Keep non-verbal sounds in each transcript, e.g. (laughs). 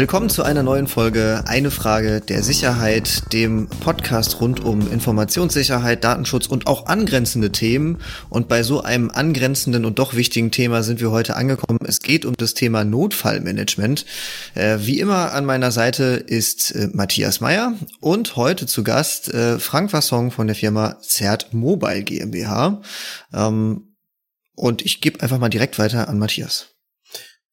Willkommen zu einer neuen Folge Eine Frage der Sicherheit, dem Podcast rund um Informationssicherheit, Datenschutz und auch angrenzende Themen. Und bei so einem angrenzenden und doch wichtigen Thema sind wir heute angekommen. Es geht um das Thema Notfallmanagement. Äh, wie immer an meiner Seite ist äh, Matthias Meyer und heute zu Gast äh, Frank Wassong von der Firma Zert Mobile GmbH. Ähm, und ich gebe einfach mal direkt weiter an Matthias.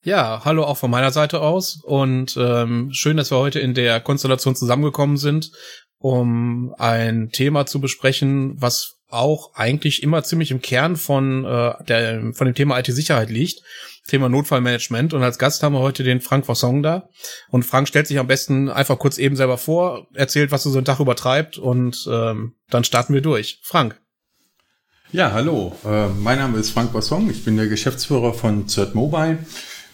Ja, hallo auch von meiner Seite aus und ähm, schön, dass wir heute in der Konstellation zusammengekommen sind, um ein Thema zu besprechen, was auch eigentlich immer ziemlich im Kern von äh, der von dem Thema IT-Sicherheit liegt, Thema Notfallmanagement. Und als Gast haben wir heute den Frank Vossong da. Und Frank stellt sich am besten einfach kurz eben selber vor, erzählt, was er so einen Tag übertreibt und ähm, dann starten wir durch. Frank. Ja, hallo. Äh, mein Name ist Frank Vossong. Ich bin der Geschäftsführer von Cert Mobile.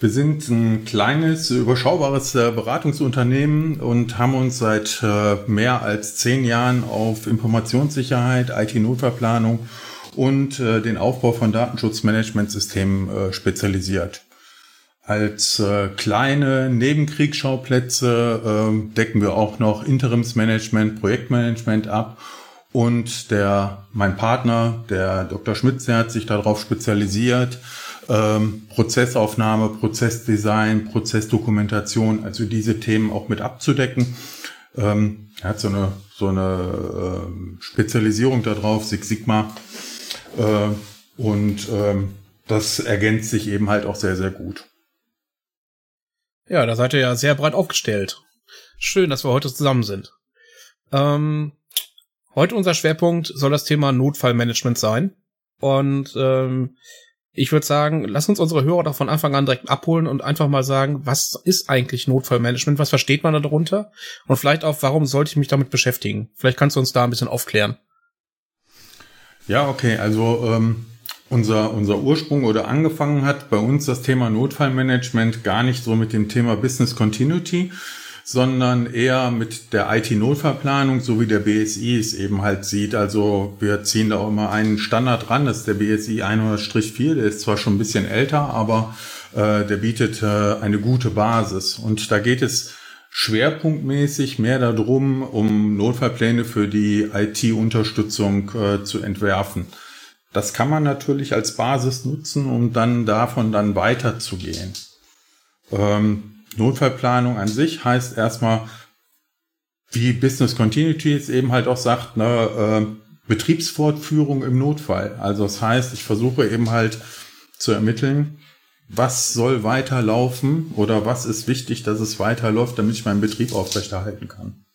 Wir sind ein kleines, überschaubares äh, Beratungsunternehmen und haben uns seit äh, mehr als zehn Jahren auf Informationssicherheit, IT-Notfallplanung und äh, den Aufbau von Datenschutzmanagementsystemen spezialisiert. Als kleine Nebenkriegsschauplätze decken wir auch noch Interimsmanagement, Projektmanagement ab und der, mein Partner, der Dr. Schmitz, der hat sich darauf spezialisiert, ähm, Prozessaufnahme, Prozessdesign, Prozessdokumentation, also diese Themen auch mit abzudecken. Ähm, er hat so eine, so eine äh, Spezialisierung darauf, Six Sigma. Äh, und ähm, das ergänzt sich eben halt auch sehr, sehr gut. Ja, da seid ihr ja sehr breit aufgestellt. Schön, dass wir heute zusammen sind. Ähm, heute unser Schwerpunkt soll das Thema Notfallmanagement sein. Und ähm, ich würde sagen, lass uns unsere Hörer doch von Anfang an direkt abholen und einfach mal sagen, was ist eigentlich Notfallmanagement? Was versteht man darunter? Und vielleicht auch, warum sollte ich mich damit beschäftigen? Vielleicht kannst du uns da ein bisschen aufklären. Ja, okay. Also ähm, unser, unser Ursprung oder angefangen hat bei uns das Thema Notfallmanagement gar nicht so mit dem Thema Business Continuity, sondern eher mit der IT-Notfallplanung, so wie der BSI es eben halt sieht. Also wir ziehen da auch immer einen Standard ran, das ist der BSI 100-4, der ist zwar schon ein bisschen älter, aber äh, der bietet äh, eine gute Basis. Und da geht es schwerpunktmäßig mehr darum, um Notfallpläne für die IT-Unterstützung äh, zu entwerfen. Das kann man natürlich als Basis nutzen, um dann davon dann weiterzugehen. Ähm, Notfallplanung an sich heißt erstmal, wie Business Continuity es eben halt auch sagt, ne, äh, Betriebsfortführung im Notfall. Also das heißt, ich versuche eben halt zu ermitteln, was soll weiterlaufen oder was ist wichtig, dass es weiterläuft, damit ich meinen Betrieb aufrechterhalten kann.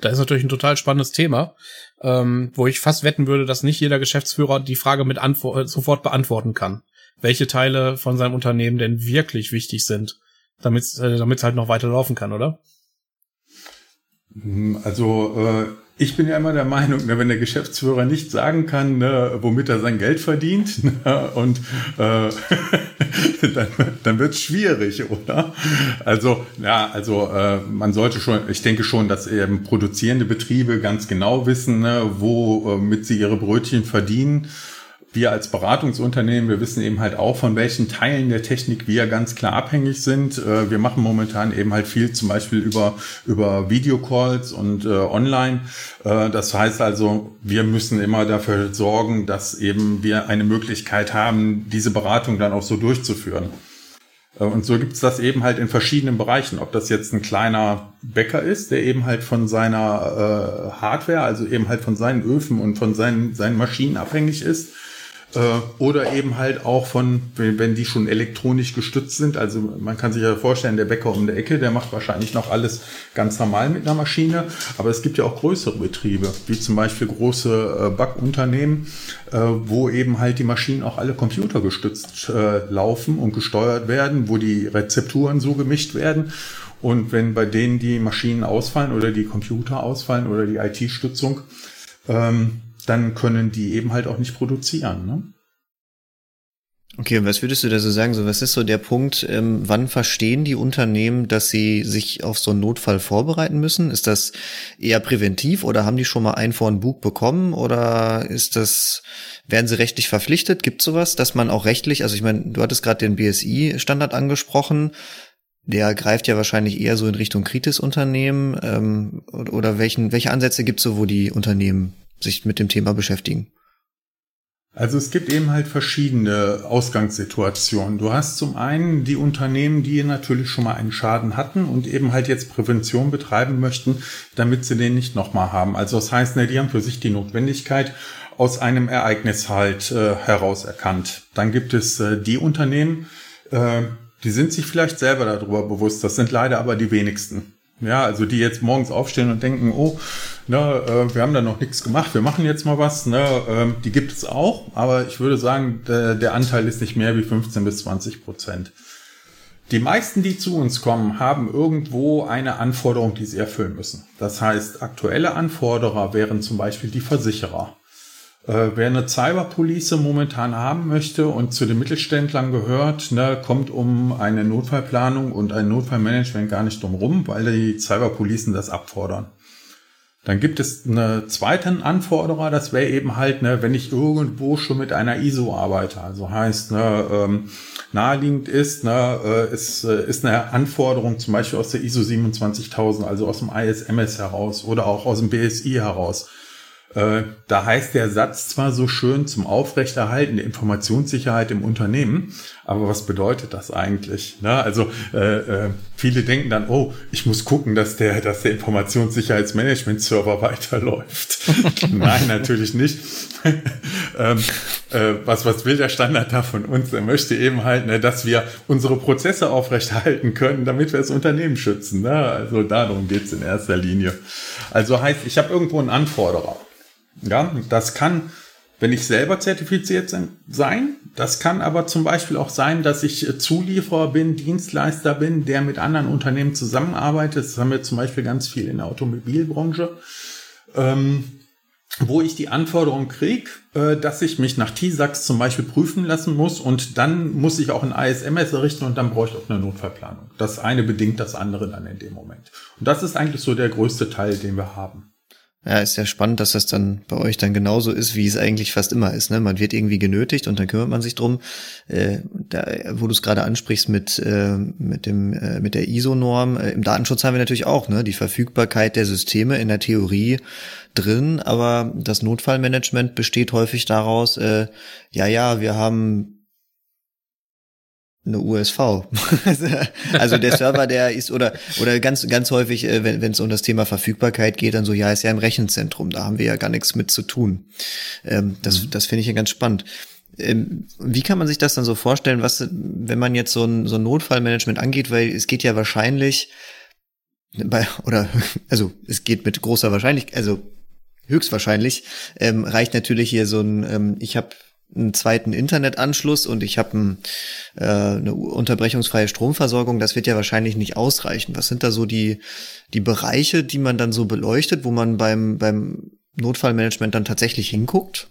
Da ist natürlich ein total spannendes Thema, ähm, wo ich fast wetten würde, dass nicht jeder Geschäftsführer die Frage mit Antwort, sofort beantworten kann welche Teile von seinem Unternehmen denn wirklich wichtig sind, damit äh, es halt noch weiter laufen kann, oder? Hm, also äh, ich bin ja immer der Meinung, ne, wenn der Geschäftsführer nicht sagen kann, ne, womit er sein Geld verdient, (laughs) ne, und äh, (laughs) dann, dann wird es schwierig, oder? Also ja, also äh, man sollte schon, ich denke schon, dass eben produzierende Betriebe ganz genau wissen, ne, womit sie ihre Brötchen verdienen wir als Beratungsunternehmen, wir wissen eben halt auch, von welchen Teilen der Technik wir ganz klar abhängig sind. Äh, wir machen momentan eben halt viel zum Beispiel über, über Videocalls und äh, online. Äh, das heißt also, wir müssen immer dafür sorgen, dass eben wir eine Möglichkeit haben, diese Beratung dann auch so durchzuführen. Äh, und so gibt's das eben halt in verschiedenen Bereichen. Ob das jetzt ein kleiner Bäcker ist, der eben halt von seiner äh, Hardware, also eben halt von seinen Öfen und von seinen, seinen Maschinen abhängig ist, oder eben halt auch von, wenn die schon elektronisch gestützt sind. Also man kann sich ja vorstellen, der Bäcker um der Ecke, der macht wahrscheinlich noch alles ganz normal mit einer Maschine. Aber es gibt ja auch größere Betriebe, wie zum Beispiel große äh, Backunternehmen, äh, wo eben halt die Maschinen auch alle computergestützt laufen und gesteuert werden, wo die Rezepturen so gemischt werden. Und wenn bei denen die Maschinen ausfallen oder die Computer ausfallen oder die IT-Stützung, ähm, dann können die eben halt auch nicht produzieren. Ne? Okay, was würdest du da so sagen? So, was ist so der Punkt, ähm, wann verstehen die Unternehmen, dass sie sich auf so einen Notfall vorbereiten müssen? Ist das eher präventiv oder haben die schon mal ein vor ein Bug bekommen oder ist das, werden sie rechtlich verpflichtet? Gibt sowas, dass man auch rechtlich, also ich meine, du hattest gerade den BSI-Standard angesprochen, der greift ja wahrscheinlich eher so in Richtung Kritis-Unternehmen ähm, oder welchen, welche Ansätze gibt es so, wo die Unternehmen sich mit dem Thema beschäftigen? Also es gibt eben halt verschiedene Ausgangssituationen. Du hast zum einen die Unternehmen, die natürlich schon mal einen Schaden hatten und eben halt jetzt Prävention betreiben möchten, damit sie den nicht nochmal haben. Also das heißt, ne, die haben für sich die Notwendigkeit aus einem Ereignis halt äh, heraus erkannt. Dann gibt es äh, die Unternehmen, äh, die sind sich vielleicht selber darüber bewusst. Das sind leider aber die wenigsten. Ja, also die jetzt morgens aufstehen und denken, oh, ne, äh, wir haben da noch nichts gemacht, wir machen jetzt mal was. Ne, äh, die gibt es auch, aber ich würde sagen, der Anteil ist nicht mehr wie 15 bis 20 Prozent. Die meisten, die zu uns kommen, haben irgendwo eine Anforderung, die sie erfüllen müssen. Das heißt, aktuelle Anforderer wären zum Beispiel die Versicherer. Äh, wer eine Cyberpolice momentan haben möchte und zu den Mittelständlern gehört, ne, kommt um eine Notfallplanung und ein Notfallmanagement gar nicht drum rum, weil die Cyberpolicen das abfordern. Dann gibt es einen zweiten Anforderer, das wäre eben halt, ne, wenn ich irgendwo schon mit einer ISO arbeite. Also heißt, ne, ähm, naheliegend ist, ne, äh, ist, äh, ist eine Anforderung zum Beispiel aus der ISO 27000, also aus dem ISMS heraus oder auch aus dem BSI heraus. Äh, da heißt der Satz zwar so schön zum Aufrechterhalten der Informationssicherheit im Unternehmen, aber was bedeutet das eigentlich? Ne? Also äh, äh, viele denken dann, oh, ich muss gucken, dass der, dass der Informationssicherheitsmanagement-Server (laughs) weiterläuft. (laughs) Nein, natürlich nicht. (laughs) ähm, äh, was, was will der Standard da von uns? Er möchte eben halt, ne, dass wir unsere Prozesse aufrechterhalten können, damit wir das Unternehmen schützen. Ne? Also darum geht's in erster Linie. Also heißt, ich habe irgendwo einen Anforderer. Ja, das kann, wenn ich selber zertifiziert sein, das kann aber zum Beispiel auch sein, dass ich äh, Zulieferer bin, Dienstleister bin, der mit anderen Unternehmen zusammenarbeitet. Das haben wir zum Beispiel ganz viel in der Automobilbranche. Ähm, wo ich die Anforderung kriege, äh, dass ich mich nach TISAX zum Beispiel prüfen lassen muss und dann muss ich auch ein ISMS errichten und dann brauche ich auch eine Notfallplanung. Das eine bedingt das andere dann in dem Moment. Und das ist eigentlich so der größte Teil, den wir haben. Ja, ist ja spannend, dass das dann bei euch dann genauso ist, wie es eigentlich fast immer ist. Ne? Man wird irgendwie genötigt und dann kümmert man sich drum. Äh, da, wo du es gerade ansprichst mit äh, mit dem äh, mit der ISO-Norm, äh, im Datenschutz haben wir natürlich auch ne die Verfügbarkeit der Systeme in der Theorie drin, aber das Notfallmanagement besteht häufig daraus, äh, ja ja, wir haben eine USV. (laughs) also der Server, der ist oder oder ganz ganz häufig, äh, wenn es um das Thema Verfügbarkeit geht, dann so ja, ist ja im Rechenzentrum, da haben wir ja gar nichts mit zu tun. Ähm, das mhm. das finde ich ja ganz spannend. Ähm, wie kann man sich das dann so vorstellen, was wenn man jetzt so ein so ein Notfallmanagement angeht, weil es geht ja wahrscheinlich bei oder (laughs) also es geht mit großer Wahrscheinlichkeit, also höchstwahrscheinlich ähm, reicht natürlich hier so ein ähm, ich habe einen zweiten Internetanschluss und ich habe ein, äh, eine unterbrechungsfreie Stromversorgung, das wird ja wahrscheinlich nicht ausreichen. Was sind da so die, die Bereiche, die man dann so beleuchtet, wo man beim, beim Notfallmanagement dann tatsächlich hinguckt?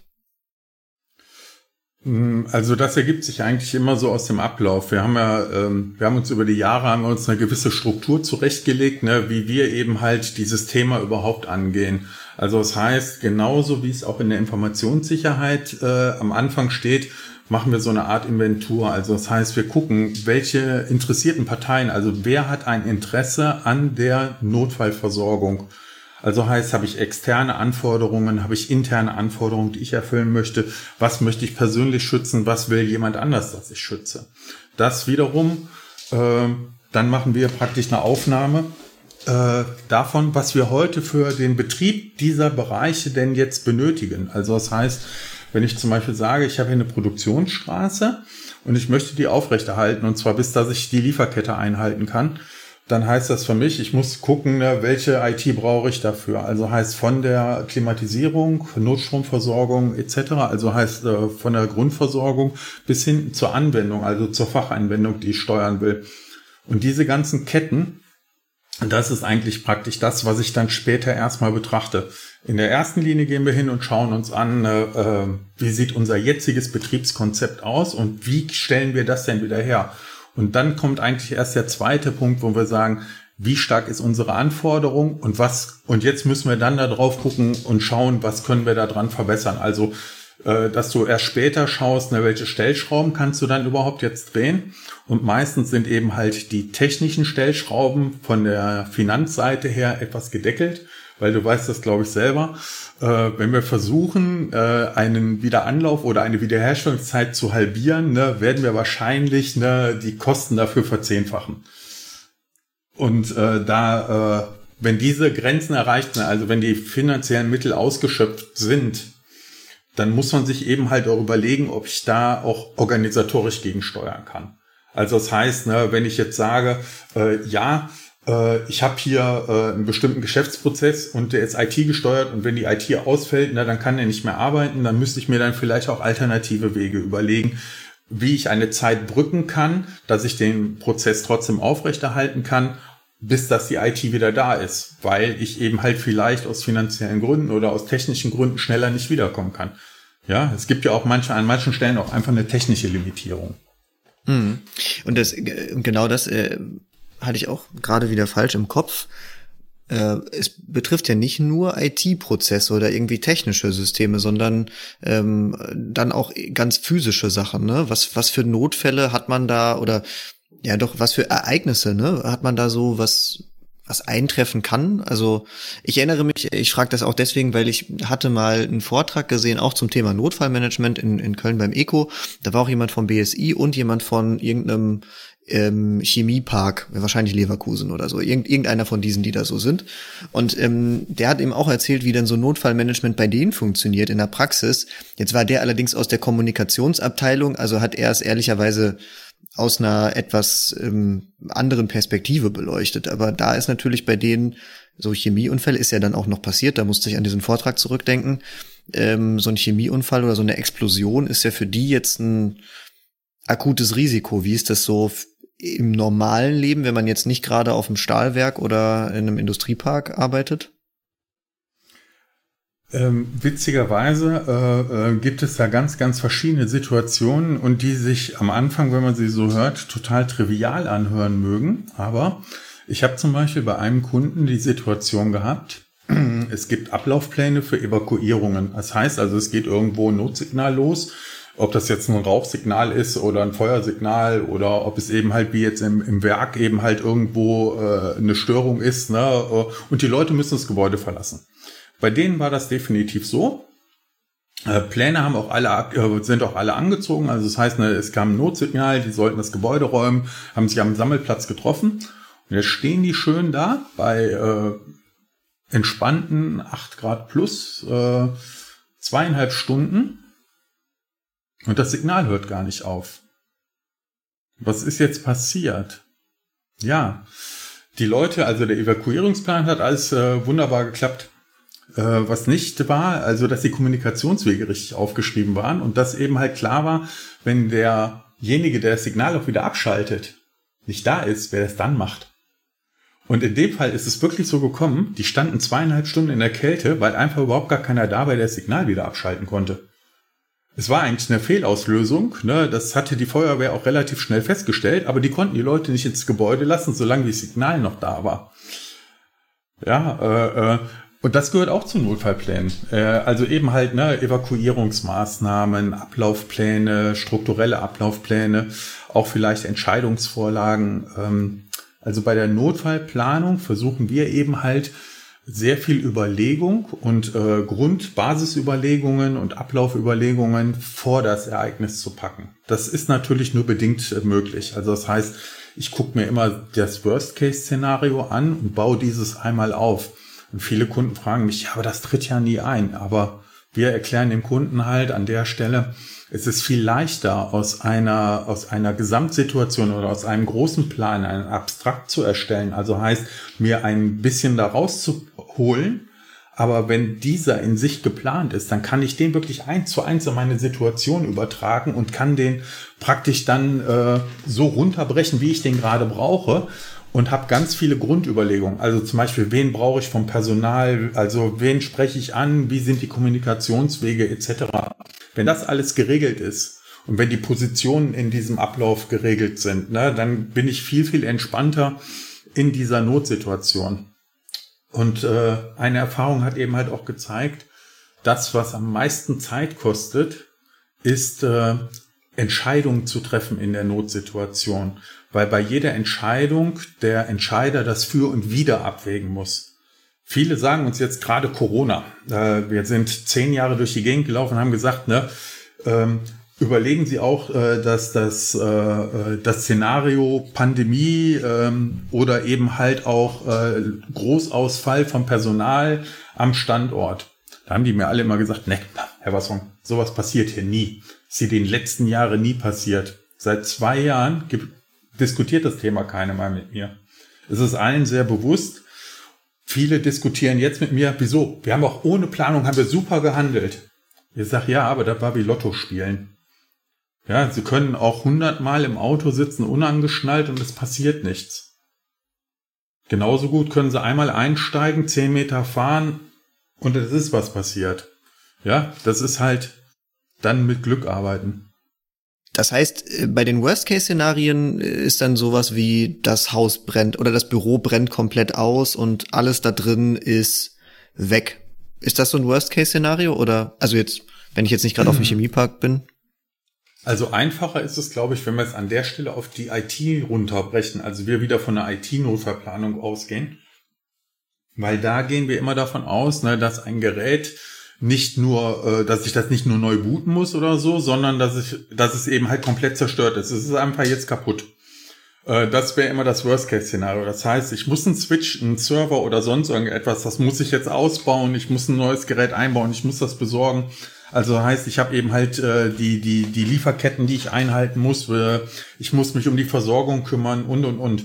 Hm, also das ergibt sich eigentlich immer so aus dem Ablauf. Wir haben ja, ähm, wir haben uns über die Jahre haben wir uns eine gewisse Struktur zurechtgelegt, ne, wie wir eben halt dieses Thema überhaupt angehen. Also das heißt, genauso wie es auch in der Informationssicherheit äh, am Anfang steht, machen wir so eine Art Inventur. Also das heißt, wir gucken, welche interessierten Parteien, also wer hat ein Interesse an der Notfallversorgung. Also heißt, habe ich externe Anforderungen, habe ich interne Anforderungen, die ich erfüllen möchte. Was möchte ich persönlich schützen? Was will jemand anders, dass ich schütze? Das wiederum, äh, dann machen wir praktisch eine Aufnahme äh, davon, was wir heute für den Betrieb dieser Bereiche denn jetzt benötigen. Also das heißt, wenn ich zum Beispiel sage, ich habe hier eine Produktionsstraße und ich möchte die aufrechterhalten und zwar bis, dass ich die Lieferkette einhalten kann, dann heißt das für mich, ich muss gucken, ne, welche IT brauche ich dafür. Also heißt von der Klimatisierung, Notstromversorgung etc. Also heißt äh, von der Grundversorgung bis hin zur Anwendung, also zur Fachanwendung, die ich steuern will. Und diese ganzen Ketten, das ist eigentlich praktisch das, was ich dann später erstmal betrachte. In der ersten Linie gehen wir hin und schauen uns an, äh, äh, wie sieht unser jetziges Betriebskonzept aus und wie stellen wir das denn wieder her. Und dann kommt eigentlich erst der zweite Punkt, wo wir sagen, wie stark ist unsere Anforderung und was, und jetzt müssen wir dann da drauf gucken und schauen, was können wir da dran verbessern. Also äh, dass du erst später schaust, ne, welche Stellschrauben kannst du dann überhaupt jetzt drehen. Und meistens sind eben halt die technischen Stellschrauben von der Finanzseite her etwas gedeckelt, weil du weißt das, glaube ich, selber. Äh, wenn wir versuchen, äh, einen Wiederanlauf oder eine Wiederherstellungszeit zu halbieren, ne, werden wir wahrscheinlich ne, die Kosten dafür verzehnfachen. Und äh, da, äh, wenn diese Grenzen erreicht sind, also wenn die finanziellen Mittel ausgeschöpft sind, dann muss man sich eben halt auch überlegen, ob ich da auch organisatorisch gegensteuern kann. Also das heißt, ne, wenn ich jetzt sage, äh, ja, äh, ich habe hier äh, einen bestimmten Geschäftsprozess und der ist IT gesteuert und wenn die IT ausfällt, na, dann kann er nicht mehr arbeiten, dann müsste ich mir dann vielleicht auch alternative Wege überlegen, wie ich eine Zeit brücken kann, dass ich den Prozess trotzdem aufrechterhalten kann, bis dass die IT wieder da ist, weil ich eben halt vielleicht aus finanziellen Gründen oder aus technischen Gründen schneller nicht wiederkommen kann. Ja, es gibt ja auch manche, an manchen Stellen auch einfach eine technische Limitierung. Mhm. Und das, genau das äh, hatte ich auch gerade wieder falsch im Kopf. Äh, es betrifft ja nicht nur IT-Prozesse oder irgendwie technische Systeme, sondern ähm, dann auch ganz physische Sachen. Ne? Was, was für Notfälle hat man da oder ja doch, was für Ereignisse, ne? Hat man da so was, was eintreffen kann. Also ich erinnere mich, ich frage das auch deswegen, weil ich hatte mal einen Vortrag gesehen, auch zum Thema Notfallmanagement in, in Köln beim ECO. Da war auch jemand vom BSI und jemand von irgendeinem ähm, Chemiepark, wahrscheinlich Leverkusen oder so, Irgend, irgendeiner von diesen, die da so sind. Und ähm, der hat eben auch erzählt, wie denn so Notfallmanagement bei denen funktioniert in der Praxis. Jetzt war der allerdings aus der Kommunikationsabteilung, also hat er es ehrlicherweise aus einer etwas ähm, anderen Perspektive beleuchtet. Aber da ist natürlich bei denen so Chemieunfälle ist ja dann auch noch passiert. Da musste ich an diesen Vortrag zurückdenken. Ähm, so ein Chemieunfall oder so eine Explosion ist ja für die jetzt ein akutes Risiko. Wie ist das so im normalen Leben, wenn man jetzt nicht gerade auf einem Stahlwerk oder in einem Industriepark arbeitet? Ähm, witzigerweise äh, äh, gibt es da ganz, ganz verschiedene Situationen und die sich am Anfang, wenn man sie so hört, total trivial anhören mögen. Aber ich habe zum Beispiel bei einem Kunden die Situation gehabt, (clears throat) es gibt Ablaufpläne für Evakuierungen. Das heißt also, es geht irgendwo ein Notsignal los. Ob das jetzt ein Rauchsignal ist oder ein Feuersignal oder ob es eben halt wie jetzt im, im Werk eben halt irgendwo äh, eine Störung ist. Ne? Und die Leute müssen das Gebäude verlassen. Bei denen war das definitiv so. Äh, Pläne haben auch alle, äh, sind auch alle angezogen. Also das heißt, ne, es kam ein Notsignal, die sollten das Gebäude räumen, haben sich am Sammelplatz getroffen. Und jetzt stehen die schön da bei äh, entspannten 8 Grad plus äh, zweieinhalb Stunden. Und das Signal hört gar nicht auf. Was ist jetzt passiert? Ja, die Leute, also der Evakuierungsplan hat alles äh, wunderbar geklappt. Äh, was nicht war, also dass die Kommunikationswege richtig aufgeschrieben waren und dass eben halt klar war, wenn derjenige, der das Signal auch wieder abschaltet, nicht da ist, wer das dann macht. Und in dem Fall ist es wirklich so gekommen, die standen zweieinhalb Stunden in der Kälte, weil einfach überhaupt gar keiner da war, der das Signal wieder abschalten konnte. Es war eigentlich eine Fehlauslösung, ne? das hatte die Feuerwehr auch relativ schnell festgestellt, aber die konnten die Leute nicht ins Gebäude lassen, solange das Signal noch da war. Ja, äh, äh, und das gehört auch zu Notfallplänen. Äh, also eben halt ne, Evakuierungsmaßnahmen, Ablaufpläne, strukturelle Ablaufpläne, auch vielleicht Entscheidungsvorlagen. Ähm, also bei der Notfallplanung versuchen wir eben halt sehr viel Überlegung und äh, Grundbasisüberlegungen und Ablaufüberlegungen vor das Ereignis zu packen. Das ist natürlich nur bedingt äh, möglich. Also das heißt, ich gucke mir immer das Worst-Case-Szenario an und baue dieses einmal auf. Und viele Kunden fragen mich, ja, aber das tritt ja nie ein. Aber wir erklären dem Kunden halt an der Stelle, es ist viel leichter aus einer, aus einer Gesamtsituation oder aus einem großen Plan einen Abstrakt zu erstellen. Also heißt, mir ein bisschen da rauszuholen. Aber wenn dieser in sich geplant ist, dann kann ich den wirklich eins zu eins in meine Situation übertragen und kann den praktisch dann äh, so runterbrechen, wie ich den gerade brauche und habe ganz viele Grundüberlegungen. Also zum Beispiel, wen brauche ich vom Personal, also wen spreche ich an, wie sind die Kommunikationswege etc. Wenn das alles geregelt ist und wenn die Positionen in diesem Ablauf geregelt sind, ne, dann bin ich viel, viel entspannter in dieser Notsituation. Und äh, eine Erfahrung hat eben halt auch gezeigt, das, was am meisten Zeit kostet, ist äh, Entscheidungen zu treffen in der Notsituation, weil bei jeder Entscheidung der Entscheider das Für und Wider abwägen muss. Viele sagen uns jetzt gerade Corona. Äh, wir sind zehn Jahre durch die Gegend gelaufen und haben gesagt, ne, ähm, überlegen Sie auch, äh, dass das, äh, das Szenario Pandemie ähm, oder eben halt auch Großausfall von Personal am Standort. Da haben die mir alle immer gesagt, ne, Herr Wasson, sowas passiert hier nie. ist hier den letzten Jahren nie passiert. Seit zwei Jahren diskutiert das Thema keiner mal mit mir. Es ist allen sehr bewusst. Viele diskutieren jetzt mit mir, wieso? Wir haben auch ohne Planung, haben wir super gehandelt. Ich sage, ja, aber das war wie Lotto spielen. Ja, Sie können auch hundertmal im Auto sitzen, unangeschnallt und es passiert nichts. Genauso gut können Sie einmal einsteigen, zehn Meter fahren und es ist was passiert. Ja, das ist halt dann mit Glück arbeiten. Das heißt, äh, bei den Worst-Case-Szenarien ist dann sowas wie das Haus brennt oder das Büro brennt komplett aus und alles da drin ist weg. Ist das so ein Worst-Case-Szenario oder, also jetzt, wenn ich jetzt nicht gerade auf dem Chemiepark bin? Also einfacher ist es, glaube ich, wenn wir es an der Stelle auf die IT runterbrechen, also wir wieder von einer IT-Notfallplanung ausgehen. Weil da gehen wir immer davon aus, ne, dass ein Gerät nicht nur, äh, dass ich das nicht nur neu booten muss oder so, sondern dass ich, dass es eben halt komplett zerstört ist. Es ist einfach jetzt kaputt. Äh, das wäre immer das Worst-Case-Szenario. Das heißt, ich muss einen Switch, einen Server oder sonst irgendetwas, das muss ich jetzt ausbauen, ich muss ein neues Gerät einbauen, ich muss das besorgen. Also heißt, ich habe eben halt äh, die, die, die Lieferketten, die ich einhalten muss. Äh, ich muss mich um die Versorgung kümmern und, und, und.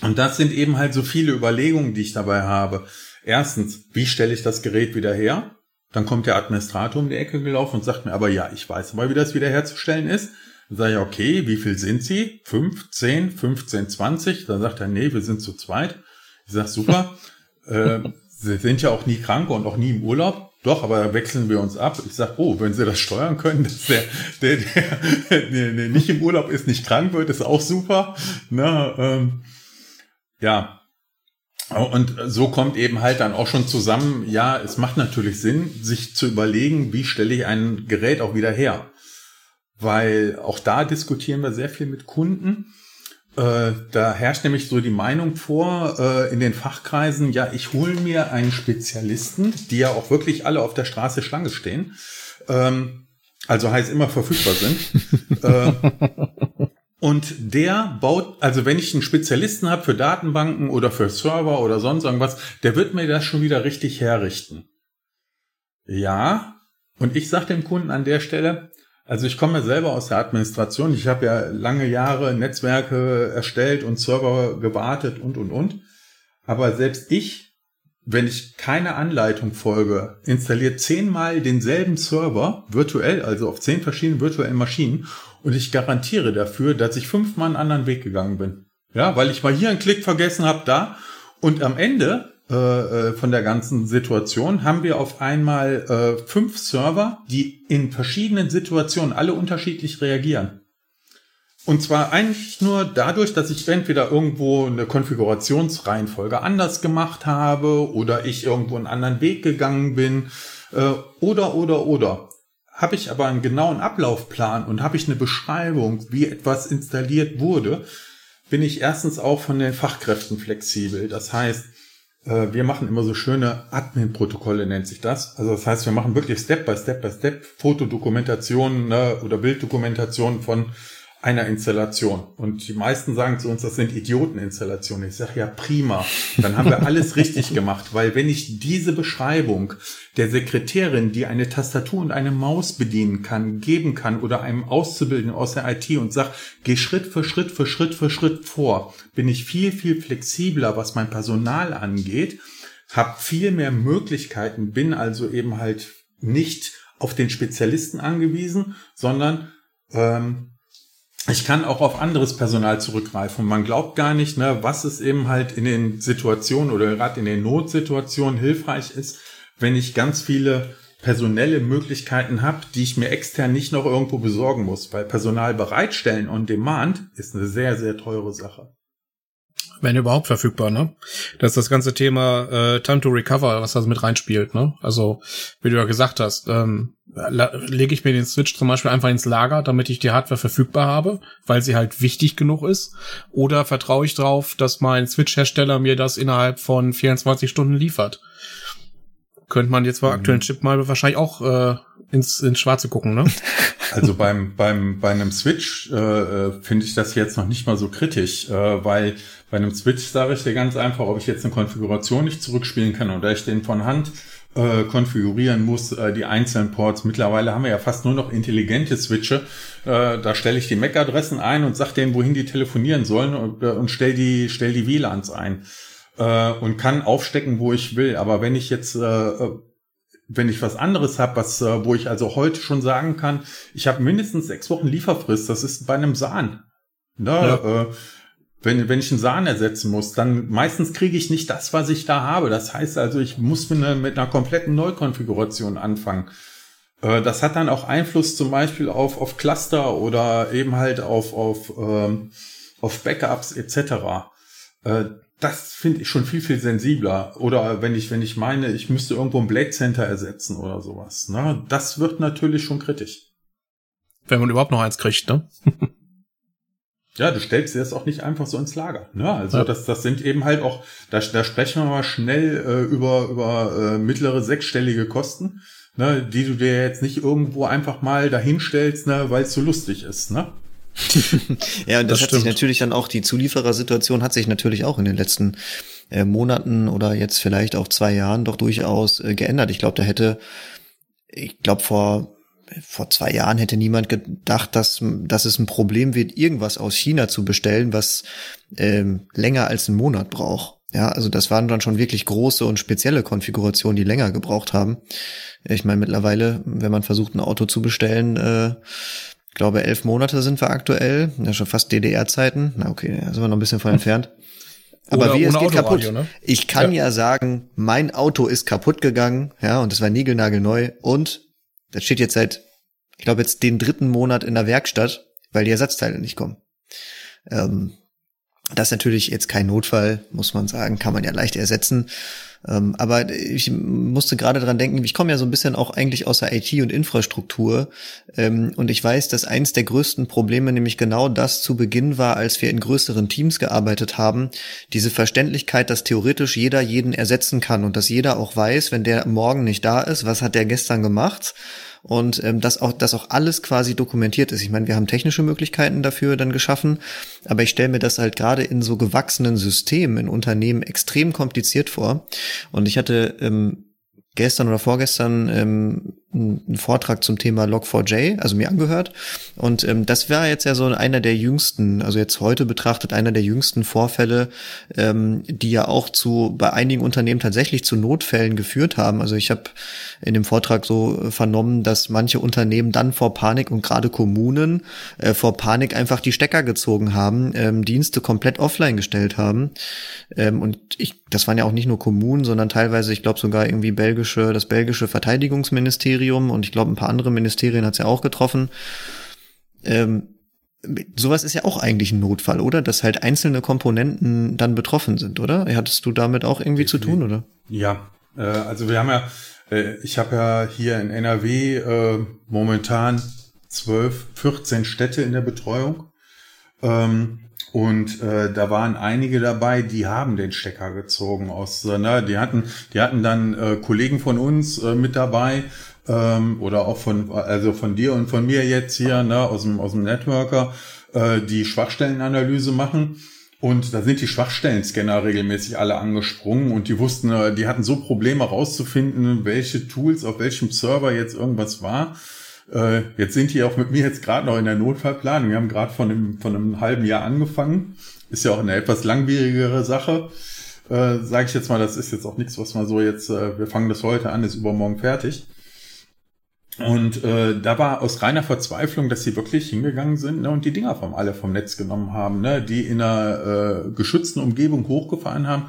Und das sind eben halt so viele Überlegungen, die ich dabei habe. Erstens, wie stelle ich das Gerät wieder her? Dann kommt der Administrator um die Ecke gelaufen und sagt mir, aber ja, ich weiß aber, wie das wiederherzustellen ist. Dann sage ich, okay, wie viel sind Sie? 15, 15, 20? Dann sagt er, nee, wir sind zu zweit. Ich sage, super. (laughs) äh, Sie sind ja auch nie krank und auch nie im Urlaub. Doch, aber wechseln wir uns ab. Ich sage, oh, wenn Sie das steuern können, (laughs) dass der, der, der, der, der nicht im Urlaub ist, nicht krank wird, ist auch super. Na, ähm, ja, und so kommt eben halt dann auch schon zusammen, ja, es macht natürlich Sinn, sich zu überlegen, wie stelle ich ein Gerät auch wieder her. Weil auch da diskutieren wir sehr viel mit Kunden. Äh, da herrscht nämlich so die Meinung vor äh, in den Fachkreisen, ja, ich hole mir einen Spezialisten, die ja auch wirklich alle auf der Straße Schlange stehen. Ähm, also heißt immer verfügbar sind. (laughs) äh, und der baut, also wenn ich einen Spezialisten habe für Datenbanken oder für Server oder sonst irgendwas, der wird mir das schon wieder richtig herrichten. Ja, und ich sage dem Kunden an der Stelle, also ich komme selber aus der Administration, ich habe ja lange Jahre Netzwerke erstellt und Server gewartet und, und, und. Aber selbst ich, wenn ich keine Anleitung folge, installiert zehnmal denselben Server virtuell, also auf zehn verschiedenen virtuellen Maschinen und ich garantiere dafür, dass ich fünfmal einen anderen Weg gegangen bin. Ja, weil ich mal hier einen Klick vergessen habe, da. Und am Ende äh, äh, von der ganzen Situation haben wir auf einmal äh, fünf Server, die in verschiedenen Situationen alle unterschiedlich reagieren. Und zwar eigentlich nur dadurch, dass ich entweder irgendwo eine Konfigurationsreihenfolge anders gemacht habe oder ich irgendwo einen anderen Weg gegangen bin äh, oder oder oder. Habe ich aber einen genauen Ablaufplan und habe ich eine Beschreibung, wie etwas installiert wurde, bin ich erstens auch von den Fachkräften flexibel. Das heißt, äh, wir machen immer so schöne Admin-Protokolle, nennt sich das. Also das heißt, wir machen wirklich Step by Step by Step Fotodokumentation ne, oder Bilddokumentation von einer Installation. Und die meisten sagen zu uns, das sind Idioteninstallationen. Ich sage ja prima, dann haben wir (laughs) alles richtig gemacht, weil wenn ich diese Beschreibung der Sekretärin, die eine Tastatur und eine Maus bedienen kann, geben kann oder einem Auszubildenden aus der IT und sage, geh Schritt für Schritt für Schritt für Schritt vor, bin ich viel, viel flexibler, was mein Personal angeht, habe viel mehr Möglichkeiten, bin also eben halt nicht auf den Spezialisten angewiesen, sondern ähm, ich kann auch auf anderes Personal zurückgreifen. Man glaubt gar nicht, ne, was es eben halt in den Situationen oder gerade in den Notsituationen hilfreich ist, wenn ich ganz viele personelle Möglichkeiten habe, die ich mir extern nicht noch irgendwo besorgen muss. Weil Personal bereitstellen on demand ist eine sehr, sehr teure Sache. Wenn überhaupt verfügbar, ne? Das ist das ganze Thema äh, Time to Recover, was da mit reinspielt, ne? Also, wie du ja gesagt hast, ähm, lege ich mir den Switch zum Beispiel einfach ins Lager, damit ich die Hardware verfügbar habe, weil sie halt wichtig genug ist? Oder vertraue ich drauf, dass mein Switch-Hersteller mir das innerhalb von 24 Stunden liefert? Könnte man jetzt bei mhm. aktuellen Chip mal wahrscheinlich auch äh, ins, ins Schwarze gucken, ne? (laughs) Also beim, beim, bei einem Switch äh, äh, finde ich das jetzt noch nicht mal so kritisch, äh, weil bei einem Switch sage ich dir ganz einfach, ob ich jetzt eine Konfiguration nicht zurückspielen kann oder ich den von Hand äh, konfigurieren muss, äh, die einzelnen Ports. Mittlerweile haben wir ja fast nur noch intelligente Switche. Äh, da stelle ich die MAC-Adressen ein und sage denen, wohin die telefonieren sollen und, äh, und stell die, stell die WLANs ein äh, und kann aufstecken, wo ich will. Aber wenn ich jetzt äh, wenn ich was anderes habe, was, äh, wo ich also heute schon sagen kann, ich habe mindestens sechs Wochen Lieferfrist, das ist bei einem Sahn. Ne? Ja. Äh, wenn, wenn ich einen Sahn ersetzen muss, dann meistens kriege ich nicht das, was ich da habe. Das heißt also, ich muss mit einer, mit einer kompletten Neukonfiguration anfangen. Äh, das hat dann auch Einfluss zum Beispiel auf, auf Cluster oder eben halt auf, auf, ähm, auf Backups etc. Äh, das finde ich schon viel, viel sensibler. Oder wenn ich, wenn ich meine, ich müsste irgendwo ein Blade Center ersetzen oder sowas. Ne? Das wird natürlich schon kritisch. Wenn man überhaupt noch eins kriegt, ne? (laughs) ja, du stellst dir das auch nicht einfach so ins Lager. Ne? Also ja. das, das sind eben halt auch, da, da sprechen wir mal schnell äh, über, über äh, mittlere sechsstellige Kosten, ne? die du dir jetzt nicht irgendwo einfach mal dahinstellst, ne? weil es so lustig ist. Ne? (laughs) ja, und das, das hat stimmt. sich natürlich dann auch, die Zulieferersituation hat sich natürlich auch in den letzten äh, Monaten oder jetzt vielleicht auch zwei Jahren doch durchaus äh, geändert. Ich glaube, da hätte, ich glaube, vor vor zwei Jahren hätte niemand gedacht, dass, dass es ein Problem wird, irgendwas aus China zu bestellen, was ähm, länger als einen Monat braucht. Ja, also das waren dann schon wirklich große und spezielle Konfigurationen, die länger gebraucht haben. Ich meine, mittlerweile, wenn man versucht, ein Auto zu bestellen, äh, ich glaube, elf Monate sind wir aktuell. Ja, schon fast DDR-Zeiten. Na okay, da sind wir noch ein bisschen von entfernt. Aber Oder wie, es geht kaputt. Ne? Ich kann ja. ja. sagen, mein Auto ist kaputt gegangen, ja, und es war niegelnagelneu und das steht jetzt seit, ich glaube jetzt den dritten Monat in der Werkstatt, weil die Ersatzteile nicht kommen. Ähm, das ist natürlich jetzt kein Notfall, muss man sagen, kann man ja leicht ersetzen. Ähm, aber ich musste gerade dran denken, ich komme ja so ein bisschen auch eigentlich aus der IT und Infrastruktur. Ähm, und ich weiß, dass eins der größten Probleme nämlich genau das zu Beginn war, als wir in größeren Teams gearbeitet haben. Diese Verständlichkeit, dass theoretisch jeder jeden ersetzen kann und dass jeder auch weiß, wenn der morgen nicht da ist, was hat der gestern gemacht und ähm, dass auch dass auch alles quasi dokumentiert ist. Ich meine, wir haben technische Möglichkeiten dafür dann geschaffen, aber ich stelle mir das halt gerade in so gewachsenen Systemen in Unternehmen extrem kompliziert vor. Und ich hatte ähm, gestern oder vorgestern ähm, einen Vortrag zum Thema Log4j, also mir angehört. Und ähm, das war jetzt ja so einer der jüngsten, also jetzt heute betrachtet, einer der jüngsten Vorfälle, ähm, die ja auch zu bei einigen Unternehmen tatsächlich zu Notfällen geführt haben. Also ich habe in dem Vortrag so vernommen, dass manche Unternehmen dann vor Panik und gerade Kommunen äh, vor Panik einfach die Stecker gezogen haben, ähm, Dienste komplett offline gestellt haben. Ähm, und ich, das waren ja auch nicht nur Kommunen, sondern teilweise, ich glaube sogar irgendwie belgische, das belgische Verteidigungsministerium Ministerium und ich glaube, ein paar andere Ministerien hat es ja auch getroffen. Ähm, sowas ist ja auch eigentlich ein Notfall, oder? Dass halt einzelne Komponenten dann betroffen sind, oder? Hattest du damit auch irgendwie zu tun, oder? Ja, äh, also wir haben ja, äh, ich habe ja hier in NRW äh, momentan 12, 14 Städte in der Betreuung. Ähm, und äh, da waren einige dabei, die haben den Stecker gezogen aus, ne, die hatten, die hatten dann äh, Kollegen von uns äh, mit dabei, ähm, oder auch von, also von dir und von mir jetzt hier, ne, aus dem, aus dem Networker, äh, die Schwachstellenanalyse machen. Und da sind die Schwachstellen-Scanner regelmäßig alle angesprungen und die wussten, äh, die hatten so Probleme rauszufinden, welche Tools auf welchem Server jetzt irgendwas war. Äh, jetzt sind die auch mit mir jetzt gerade noch in der Notfallplanung. Wir haben gerade von einem, von einem halben Jahr angefangen. Ist ja auch eine etwas langwierigere Sache. Äh, Sage ich jetzt mal, das ist jetzt auch nichts, was man so jetzt, äh, wir fangen das heute an, ist übermorgen fertig. Und äh, da war aus reiner Verzweiflung, dass sie wirklich hingegangen sind ne, und die Dinger vom alle vom Netz genommen haben, ne, die in einer äh, geschützten Umgebung hochgefahren haben.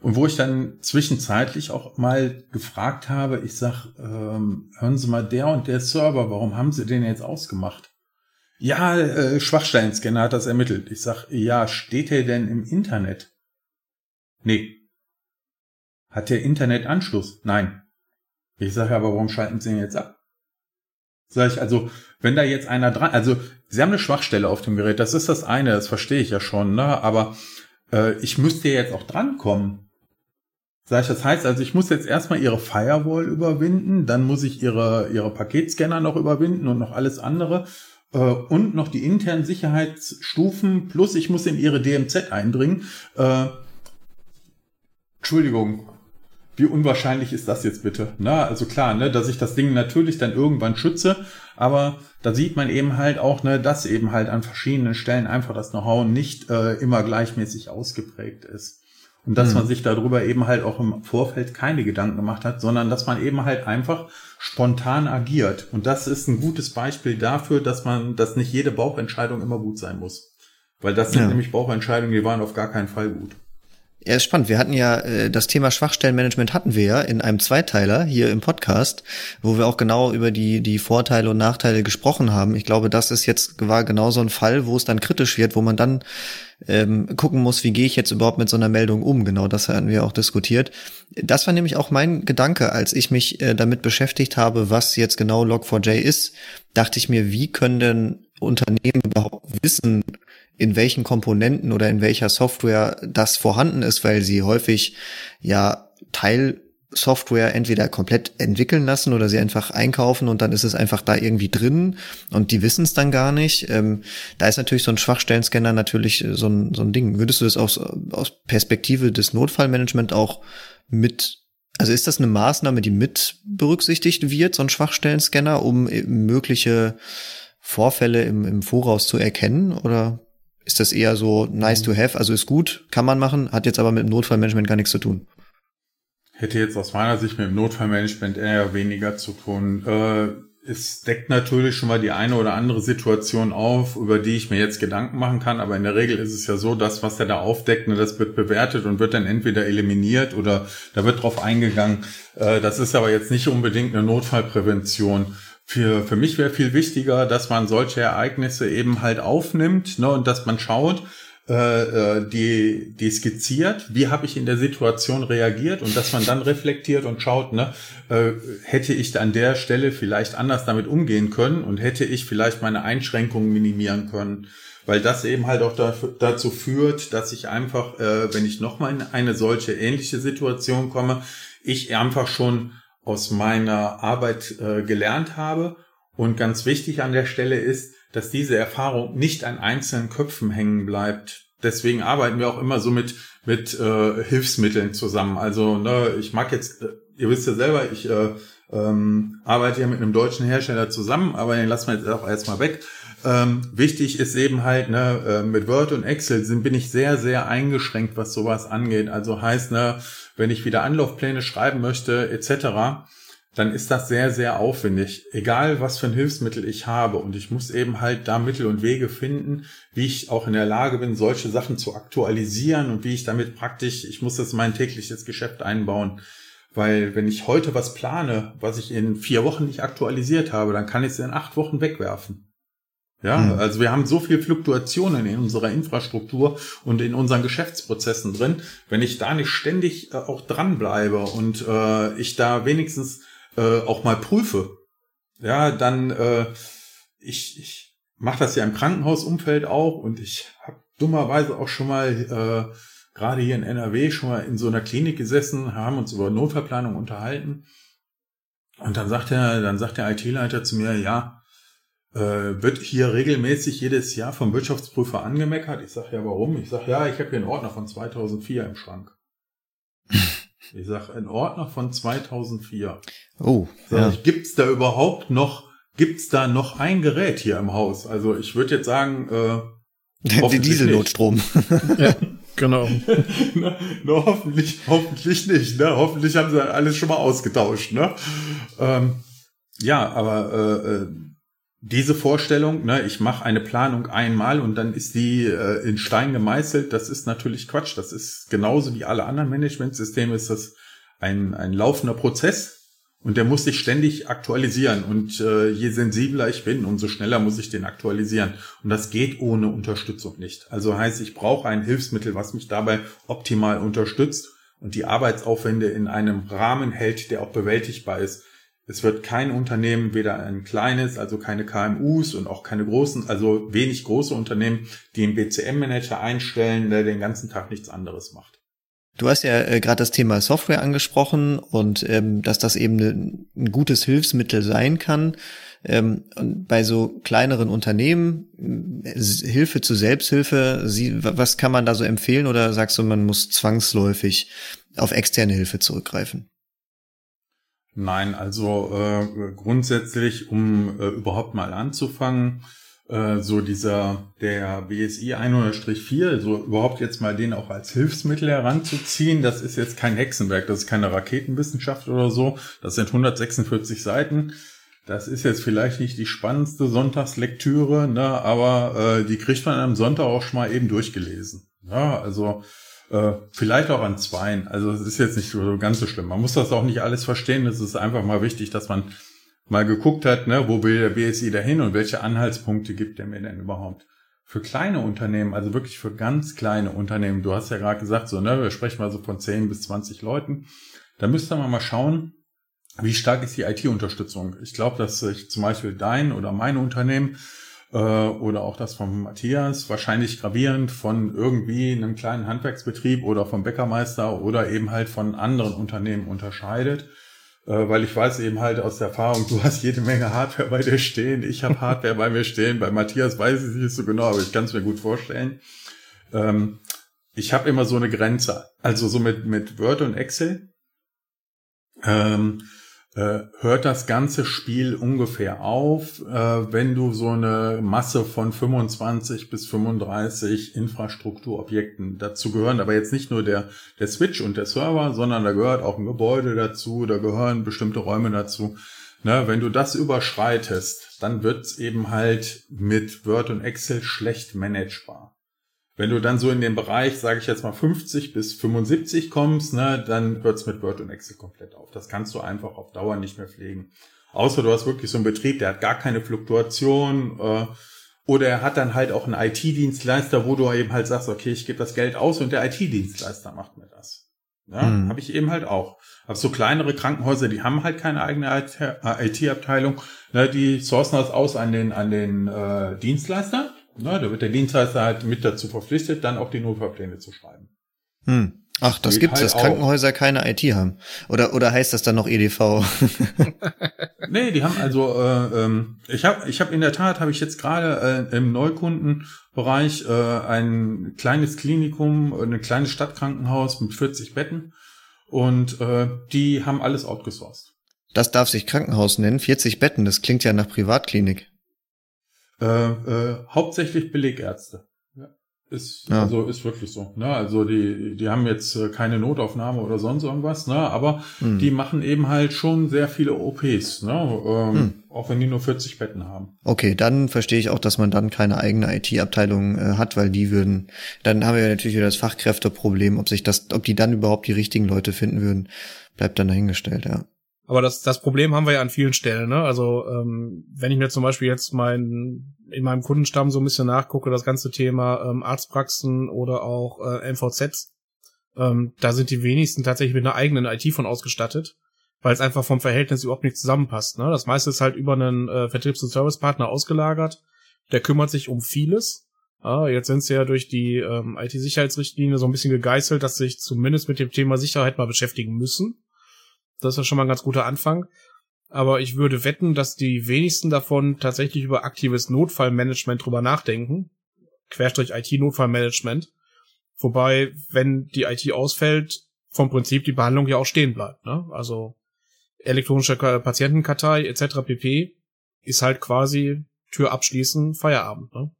Und wo ich dann zwischenzeitlich auch mal gefragt habe, ich sag, ähm, hören Sie mal, der und der Server, warum haben Sie den jetzt ausgemacht? Ja, äh, Schwachsteinscanner hat das ermittelt. Ich sag, ja, steht der denn im Internet? Nee. Hat der Internetanschluss? Nein. Ich sage aber, warum schalten Sie ihn jetzt ab? Sag ich, also, wenn da jetzt einer dran, also, Sie haben eine Schwachstelle auf dem Gerät, das ist das eine, das verstehe ich ja schon, ne, aber äh, ich müsste jetzt auch drankommen. Sag ich, das heißt also, ich muss jetzt erstmal Ihre Firewall überwinden, dann muss ich Ihre, Ihre Paketscanner noch überwinden und noch alles andere äh, und noch die internen Sicherheitsstufen, plus ich muss in Ihre DMZ eindringen. Äh, Entschuldigung, wie unwahrscheinlich ist das jetzt bitte? Na, also klar, ne, dass ich das Ding natürlich dann irgendwann schütze, aber da sieht man eben halt auch, ne, dass eben halt an verschiedenen Stellen einfach das Know-how nicht äh, immer gleichmäßig ausgeprägt ist. Und dass mhm. man sich darüber eben halt auch im Vorfeld keine Gedanken gemacht hat, sondern dass man eben halt einfach spontan agiert. Und das ist ein gutes Beispiel dafür, dass man, dass nicht jede Bauchentscheidung immer gut sein muss. Weil das sind ja. nämlich Bauchentscheidungen, die waren auf gar keinen Fall gut. Ja, ist spannend. Wir hatten ja äh, das Thema Schwachstellenmanagement hatten wir ja in einem Zweiteiler hier im Podcast, wo wir auch genau über die die Vorteile und Nachteile gesprochen haben. Ich glaube, das ist jetzt war genau so ein Fall, wo es dann kritisch wird, wo man dann ähm, gucken muss, wie gehe ich jetzt überhaupt mit so einer Meldung um. Genau, das hatten wir auch diskutiert. Das war nämlich auch mein Gedanke, als ich mich äh, damit beschäftigt habe, was jetzt genau Log4j ist. Dachte ich mir, wie können denn Unternehmen überhaupt wissen, in welchen Komponenten oder in welcher Software das vorhanden ist, weil sie häufig ja Teil Software entweder komplett entwickeln lassen oder sie einfach einkaufen und dann ist es einfach da irgendwie drin und die wissen es dann gar nicht. Ähm, da ist natürlich so ein Schwachstellenscanner natürlich äh, so ein, so ein Ding. Würdest du das aus, aus Perspektive des Notfallmanagement auch mit, also ist das eine Maßnahme, die mit berücksichtigt wird, so ein Schwachstellenscanner, um mögliche Vorfälle im, im Voraus zu erkennen oder? Ist das eher so nice to have, also ist gut, kann man machen, hat jetzt aber mit dem Notfallmanagement gar nichts zu tun. Hätte jetzt aus meiner Sicht mit dem Notfallmanagement eher weniger zu tun. Äh, es deckt natürlich schon mal die eine oder andere Situation auf, über die ich mir jetzt Gedanken machen kann, aber in der Regel ist es ja so, dass was er da aufdeckt, ne, das wird bewertet und wird dann entweder eliminiert oder da wird drauf eingegangen. Äh, das ist aber jetzt nicht unbedingt eine Notfallprävention. Für, für mich wäre viel wichtiger, dass man solche Ereignisse eben halt aufnimmt ne, und dass man schaut, äh, äh, die, die skizziert, wie habe ich in der Situation reagiert und dass man dann reflektiert und schaut, ne, äh, hätte ich an der Stelle vielleicht anders damit umgehen können und hätte ich vielleicht meine Einschränkungen minimieren können. Weil das eben halt auch dafür, dazu führt, dass ich einfach, äh, wenn ich nochmal in eine solche ähnliche Situation komme, ich einfach schon aus meiner Arbeit äh, gelernt habe. Und ganz wichtig an der Stelle ist, dass diese Erfahrung nicht an einzelnen Köpfen hängen bleibt. Deswegen arbeiten wir auch immer so mit, mit äh, Hilfsmitteln zusammen. Also ne, ich mag jetzt, äh, ihr wisst ja selber, ich äh, ähm, arbeite ja mit einem deutschen Hersteller zusammen, aber den lassen wir jetzt auch erstmal weg. Ähm, wichtig ist eben halt, ne, äh, mit Word und Excel sind, bin ich sehr, sehr eingeschränkt, was sowas angeht. Also heißt, ne, wenn ich wieder Anlaufpläne schreiben möchte, etc., dann ist das sehr, sehr aufwendig. Egal, was für ein Hilfsmittel ich habe. Und ich muss eben halt da Mittel und Wege finden, wie ich auch in der Lage bin, solche Sachen zu aktualisieren und wie ich damit praktisch, ich muss das in mein tägliches Geschäft einbauen. Weil wenn ich heute was plane, was ich in vier Wochen nicht aktualisiert habe, dann kann ich es in acht Wochen wegwerfen. Ja, mhm. also wir haben so viel Fluktuationen in unserer Infrastruktur und in unseren Geschäftsprozessen drin. Wenn ich da nicht ständig äh, auch dranbleibe und äh, ich da wenigstens äh, auch mal prüfe, ja, dann äh, ich, ich mache das ja im Krankenhausumfeld auch und ich habe dummerweise auch schon mal äh, gerade hier in NRW schon mal in so einer Klinik gesessen, haben uns über Notfallplanung unterhalten. Und dann sagt er, dann sagt der IT-Leiter zu mir, ja, äh, wird hier regelmäßig jedes Jahr vom Wirtschaftsprüfer angemeckert. Ich sage ja, warum? Ich sage, ja, ich habe hier einen Ordner von 2004 im Schrank. (laughs) ich sage, ein Ordner von 2004. Oh, sag ja. ich, gibt's da überhaupt noch, gibt's da noch ein Gerät hier im Haus? Also ich würde jetzt sagen, äh, (laughs) die Dieselnotstrom. (laughs) ja, genau. na, na, hoffentlich, hoffentlich nicht. Ne? Hoffentlich haben sie alles schon mal ausgetauscht. Ne? Ähm, ja, aber äh, äh diese Vorstellung, ne, ich mache eine Planung einmal und dann ist die äh, in Stein gemeißelt, das ist natürlich Quatsch. Das ist genauso wie alle anderen Managementsysteme, ist das ein, ein laufender Prozess. Und der muss sich ständig aktualisieren. Und äh, je sensibler ich bin, umso schneller muss ich den aktualisieren. Und das geht ohne Unterstützung nicht. Also heißt, ich brauche ein Hilfsmittel, was mich dabei optimal unterstützt und die Arbeitsaufwände in einem Rahmen hält, der auch bewältigbar ist. Es wird kein Unternehmen, weder ein kleines, also keine KMUs und auch keine großen, also wenig große Unternehmen, die einen BCM-Manager einstellen, der den ganzen Tag nichts anderes macht. Du hast ja äh, gerade das Thema Software angesprochen und ähm, dass das eben ne, ein gutes Hilfsmittel sein kann. Ähm, bei so kleineren Unternehmen, äh, Hilfe zu Selbsthilfe, sie, was kann man da so empfehlen oder sagst du, man muss zwangsläufig auf externe Hilfe zurückgreifen? Nein, also äh, grundsätzlich, um äh, überhaupt mal anzufangen, äh, so dieser, der BSI 100-4, so überhaupt jetzt mal den auch als Hilfsmittel heranzuziehen, das ist jetzt kein Hexenwerk, das ist keine Raketenwissenschaft oder so, das sind 146 Seiten. Das ist jetzt vielleicht nicht die spannendste Sonntagslektüre, ne, aber äh, die kriegt man am Sonntag auch schon mal eben durchgelesen. Ja, also äh, vielleicht auch an zweien. Also es ist jetzt nicht so ganz so schlimm. Man muss das auch nicht alles verstehen. Es ist einfach mal wichtig, dass man mal geguckt hat, ne, wo will der BSI dahin und welche Anhaltspunkte gibt er mir denn überhaupt? Für kleine Unternehmen, also wirklich für ganz kleine Unternehmen, du hast ja gerade gesagt, so, ne, wir sprechen mal so von 10 bis 20 Leuten, da müsste man mal schauen, wie stark ist die IT-Unterstützung. Ich glaube, dass sich zum Beispiel dein oder mein Unternehmen äh, oder auch das von Matthias wahrscheinlich gravierend von irgendwie einem kleinen Handwerksbetrieb oder vom Bäckermeister oder eben halt von anderen Unternehmen unterscheidet äh, weil ich weiß eben halt aus der Erfahrung, du hast jede Menge Hardware bei dir stehen, ich habe Hardware bei mir stehen, bei Matthias weiß ich nicht so genau, aber ich kann es mir gut vorstellen. Ähm, ich habe immer so eine Grenze, also so mit, mit Word und Excel. Ähm, äh, hört das ganze Spiel ungefähr auf, äh, wenn du so eine Masse von 25 bis 35 Infrastrukturobjekten dazu gehören, aber jetzt nicht nur der, der Switch und der Server, sondern da gehört auch ein Gebäude dazu, da gehören bestimmte Räume dazu. Ne, wenn du das überschreitest, dann wird's eben halt mit Word und Excel schlecht managebar. Wenn du dann so in den Bereich, sage ich jetzt mal 50 bis 75 kommst, ne, dann hört's mit Word und Excel komplett auf. Das kannst du einfach auf Dauer nicht mehr pflegen. Außer du hast wirklich so einen Betrieb, der hat gar keine Fluktuation äh, oder er hat dann halt auch einen IT-Dienstleister, wo du eben halt sagst, okay, ich gebe das Geld aus und der IT-Dienstleister macht mir das. Ja, mhm. habe ich eben halt auch. Aber so kleinere Krankenhäuser, die haben halt keine eigene IT-Abteilung. Ne, die sourcen das aus an den, an den äh, Dienstleister na, da wird der Dienstleister halt mit dazu verpflichtet, dann auch die Notfallpläne zu schreiben. Hm. Ach, das gibt es, halt dass Krankenhäuser keine IT haben. Oder, oder heißt das dann noch EDV? (laughs) nee, die haben also, äh, ähm, ich habe ich hab in der Tat, habe ich jetzt gerade äh, im Neukundenbereich äh, ein kleines Klinikum, ein kleines Stadtkrankenhaus mit 40 Betten und äh, die haben alles outgesourced. Das darf sich Krankenhaus nennen, 40 Betten, das klingt ja nach Privatklinik. Äh, äh, hauptsächlich Belegärzte. Ist, ja. also ist wirklich so. Ne? Also die, die haben jetzt äh, keine Notaufnahme oder sonst irgendwas, ne? aber hm. die machen eben halt schon sehr viele OPs, ne? Ähm, hm. auch wenn die nur 40 Betten haben. Okay, dann verstehe ich auch, dass man dann keine eigene IT-Abteilung äh, hat, weil die würden, dann haben wir natürlich wieder das Fachkräfteproblem, ob sich das, ob die dann überhaupt die richtigen Leute finden würden, bleibt dann dahingestellt, ja. Aber das, das Problem haben wir ja an vielen Stellen. Ne? Also ähm, wenn ich mir zum Beispiel jetzt mein, in meinem Kundenstamm so ein bisschen nachgucke, das ganze Thema ähm, Arztpraxen oder auch äh, MVZs, ähm, da sind die wenigsten tatsächlich mit einer eigenen IT von ausgestattet, weil es einfach vom Verhältnis überhaupt nicht zusammenpasst. Ne? Das meiste ist halt über einen äh, Vertriebs- und Servicepartner ausgelagert. Der kümmert sich um vieles. Ah, jetzt sind sie ja durch die ähm, IT-Sicherheitsrichtlinie so ein bisschen gegeißelt, dass sie sich zumindest mit dem Thema Sicherheit mal beschäftigen müssen. Das ist ja schon mal ein ganz guter Anfang. Aber ich würde wetten, dass die wenigsten davon tatsächlich über aktives Notfallmanagement drüber nachdenken. Querstrich IT-Notfallmanagement. Wobei, wenn die IT ausfällt, vom Prinzip die Behandlung ja auch stehen bleibt. Ne? Also elektronische Patientenkartei etc. pp. ist halt quasi Tür abschließen, Feierabend. Ne?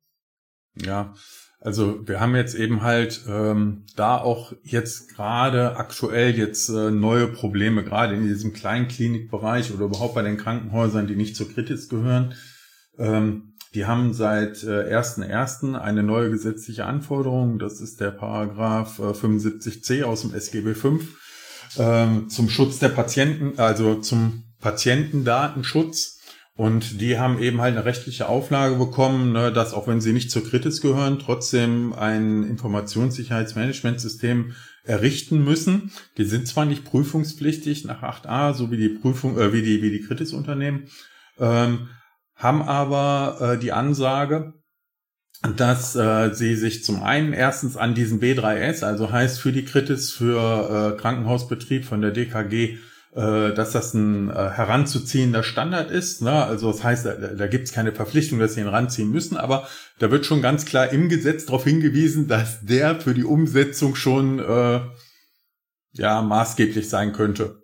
Ja, also wir haben jetzt eben halt ähm, da auch jetzt gerade aktuell jetzt äh, neue Probleme, gerade in diesem kleinen Klinikbereich oder überhaupt bei den Krankenhäusern, die nicht zur Kritis gehören. Ähm, die haben seit äh, 1.1. eine neue gesetzliche Anforderung, das ist der Paragraph äh, 75c aus dem SGB V, äh, zum Schutz der Patienten, also zum Patientendatenschutz. Und die haben eben halt eine rechtliche Auflage bekommen, ne, dass auch wenn sie nicht zur Kritis gehören, trotzdem ein Informationssicherheitsmanagementsystem errichten müssen. Die sind zwar nicht prüfungspflichtig nach 8a, so wie die Prüfung, äh, wie die, wie die Kritis-Unternehmen, ähm, haben aber äh, die Ansage, dass äh, sie sich zum einen erstens an diesen B3S, also heißt für die Kritis für äh, Krankenhausbetrieb von der DKG, dass das ein äh, heranzuziehender Standard ist. Ne? Also das heißt, da, da gibt es keine Verpflichtung, dass sie ihn ranziehen müssen, aber da wird schon ganz klar im Gesetz darauf hingewiesen, dass der für die Umsetzung schon äh, ja maßgeblich sein könnte.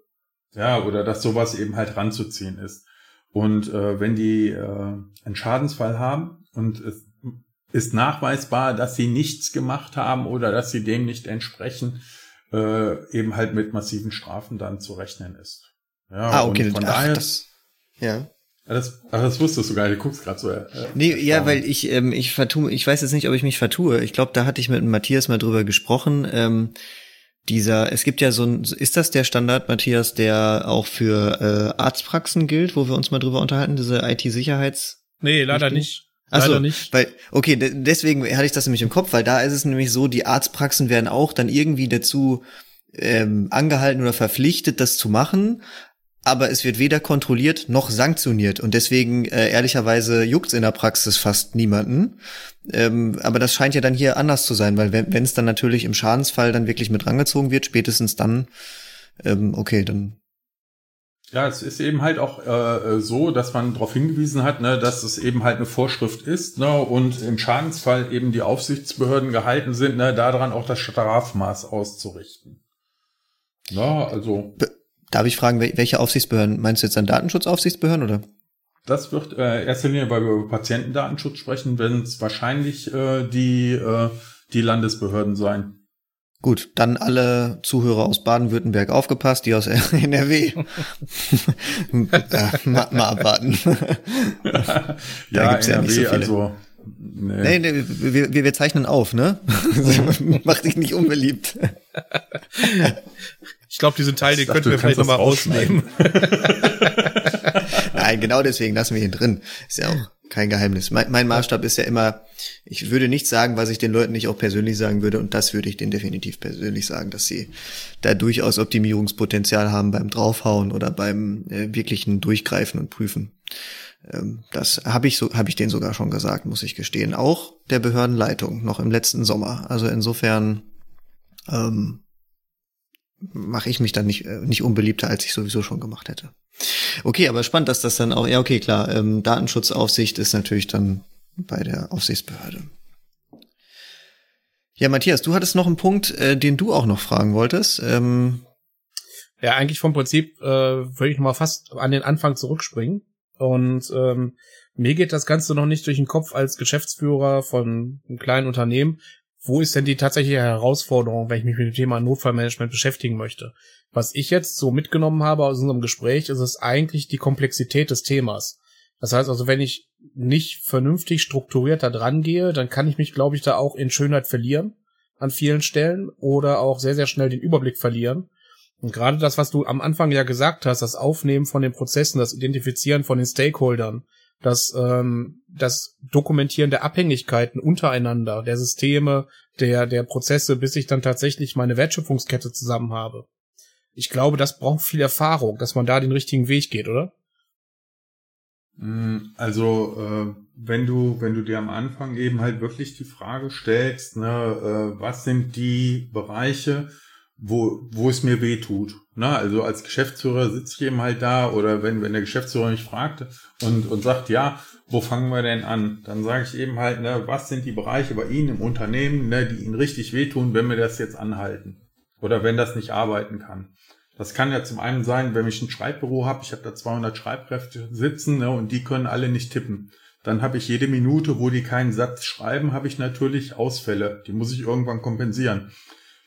Ja, oder dass sowas eben halt ranzuziehen ist. Und äh, wenn die äh, einen Schadensfall haben und es ist nachweisbar, dass sie nichts gemacht haben oder dass sie dem nicht entsprechen, äh, eben halt mit massiven Strafen dann zu rechnen ist. Ja, ah, okay. von ach, daher, das, ja. Das, ach, das wusstest du gar nicht, du guckst gerade so. Äh, nee, ja, weil ich, ähm, ich vertue, ich weiß jetzt nicht, ob ich mich vertue. Ich glaube, da hatte ich mit Matthias mal drüber gesprochen. Ähm, dieser, es gibt ja so ein, ist das der Standard, Matthias, der auch für äh, Arztpraxen gilt, wo wir uns mal drüber unterhalten, diese IT-Sicherheits? Nee, leider nicht. Achso, nicht. Weil, okay, deswegen hatte ich das nämlich im Kopf, weil da ist es nämlich so, die Arztpraxen werden auch dann irgendwie dazu ähm, angehalten oder verpflichtet, das zu machen, aber es wird weder kontrolliert noch sanktioniert und deswegen äh, ehrlicherweise juckt's in der Praxis fast niemanden. Ähm, aber das scheint ja dann hier anders zu sein, weil wenn es dann natürlich im Schadensfall dann wirklich mit rangezogen wird, spätestens dann, ähm, okay, dann ja, es ist eben halt auch äh, so, dass man darauf hingewiesen hat, ne, dass es eben halt eine Vorschrift ist ne, und im Schadensfall eben die Aufsichtsbehörden gehalten sind, ne, daran auch das Strafmaß auszurichten. Ja, also. Darf ich fragen, welche Aufsichtsbehörden? Meinst du jetzt an Datenschutzaufsichtsbehörden oder? Das wird äh, erster Linie, weil wir über Patientendatenschutz sprechen, werden es wahrscheinlich äh, die, äh, die Landesbehörden sein. Gut, dann alle Zuhörer aus Baden-Württemberg aufgepasst, die aus (laughs) NRW. (laughs) ja, mal, mal, abwarten. (laughs) ja, NRW, ja nicht so viele. also. Nee, nee, nee wir, wir, wir zeichnen auf, ne? Mach dich nicht unbeliebt. Ich glaube, diesen Teil, den könnten wir vielleicht nochmal rausnehmen. Nein, genau deswegen lassen wir ihn drin. Ist ja auch kein Geheimnis. Mein, mein Maßstab ist ja immer, ich würde nicht sagen, was ich den Leuten nicht auch persönlich sagen würde, und das würde ich denen definitiv persönlich sagen, dass sie da durchaus Optimierungspotenzial haben beim Draufhauen oder beim äh, wirklichen Durchgreifen und Prüfen. Ähm, das habe ich so, habe ich denen sogar schon gesagt, muss ich gestehen. Auch der Behördenleitung noch im letzten Sommer. Also insofern ähm, mache ich mich dann nicht, äh, nicht unbeliebter, als ich sowieso schon gemacht hätte. Okay, aber spannend, dass das dann auch, ja, okay, klar, ähm, Datenschutzaufsicht ist natürlich dann bei der Aufsichtsbehörde. Ja, Matthias, du hattest noch einen Punkt, äh, den du auch noch fragen wolltest. Ähm ja, eigentlich vom Prinzip äh, würde ich mal fast an den Anfang zurückspringen. Und ähm, mir geht das Ganze noch nicht durch den Kopf als Geschäftsführer von einem kleinen Unternehmen, wo ist denn die tatsächliche Herausforderung, wenn ich mich mit dem Thema Notfallmanagement beschäftigen möchte? Was ich jetzt so mitgenommen habe aus unserem Gespräch, ist es eigentlich die Komplexität des Themas. Das heißt also, wenn ich nicht vernünftig strukturiert da dran gehe, dann kann ich mich, glaube ich, da auch in Schönheit verlieren an vielen Stellen oder auch sehr, sehr schnell den Überblick verlieren. Und gerade das, was du am Anfang ja gesagt hast, das Aufnehmen von den Prozessen, das Identifizieren von den Stakeholdern, das, ähm, das Dokumentieren der Abhängigkeiten untereinander, der Systeme, der, der Prozesse, bis ich dann tatsächlich meine Wertschöpfungskette zusammen habe. Ich glaube, das braucht viel Erfahrung, dass man da den richtigen Weg geht, oder? Mm, also, äh, wenn du, wenn du dir am Anfang eben halt wirklich die Frage stellst, ne, äh, was sind die Bereiche, wo, wo es mir weh tut. Na, also als Geschäftsführer sitze ich eben halt da oder wenn, wenn der Geschäftsführer mich fragt und, und sagt, ja, wo fangen wir denn an? Dann sage ich eben halt, ne, was sind die Bereiche bei Ihnen im Unternehmen, ne, die Ihnen richtig wehtun, wenn wir das jetzt anhalten? Oder wenn das nicht arbeiten kann. Das kann ja zum einen sein, wenn ich ein Schreibbüro habe, ich habe da 200 Schreibkräfte sitzen ne, und die können alle nicht tippen. Dann habe ich jede Minute, wo die keinen Satz schreiben, habe ich natürlich Ausfälle. Die muss ich irgendwann kompensieren.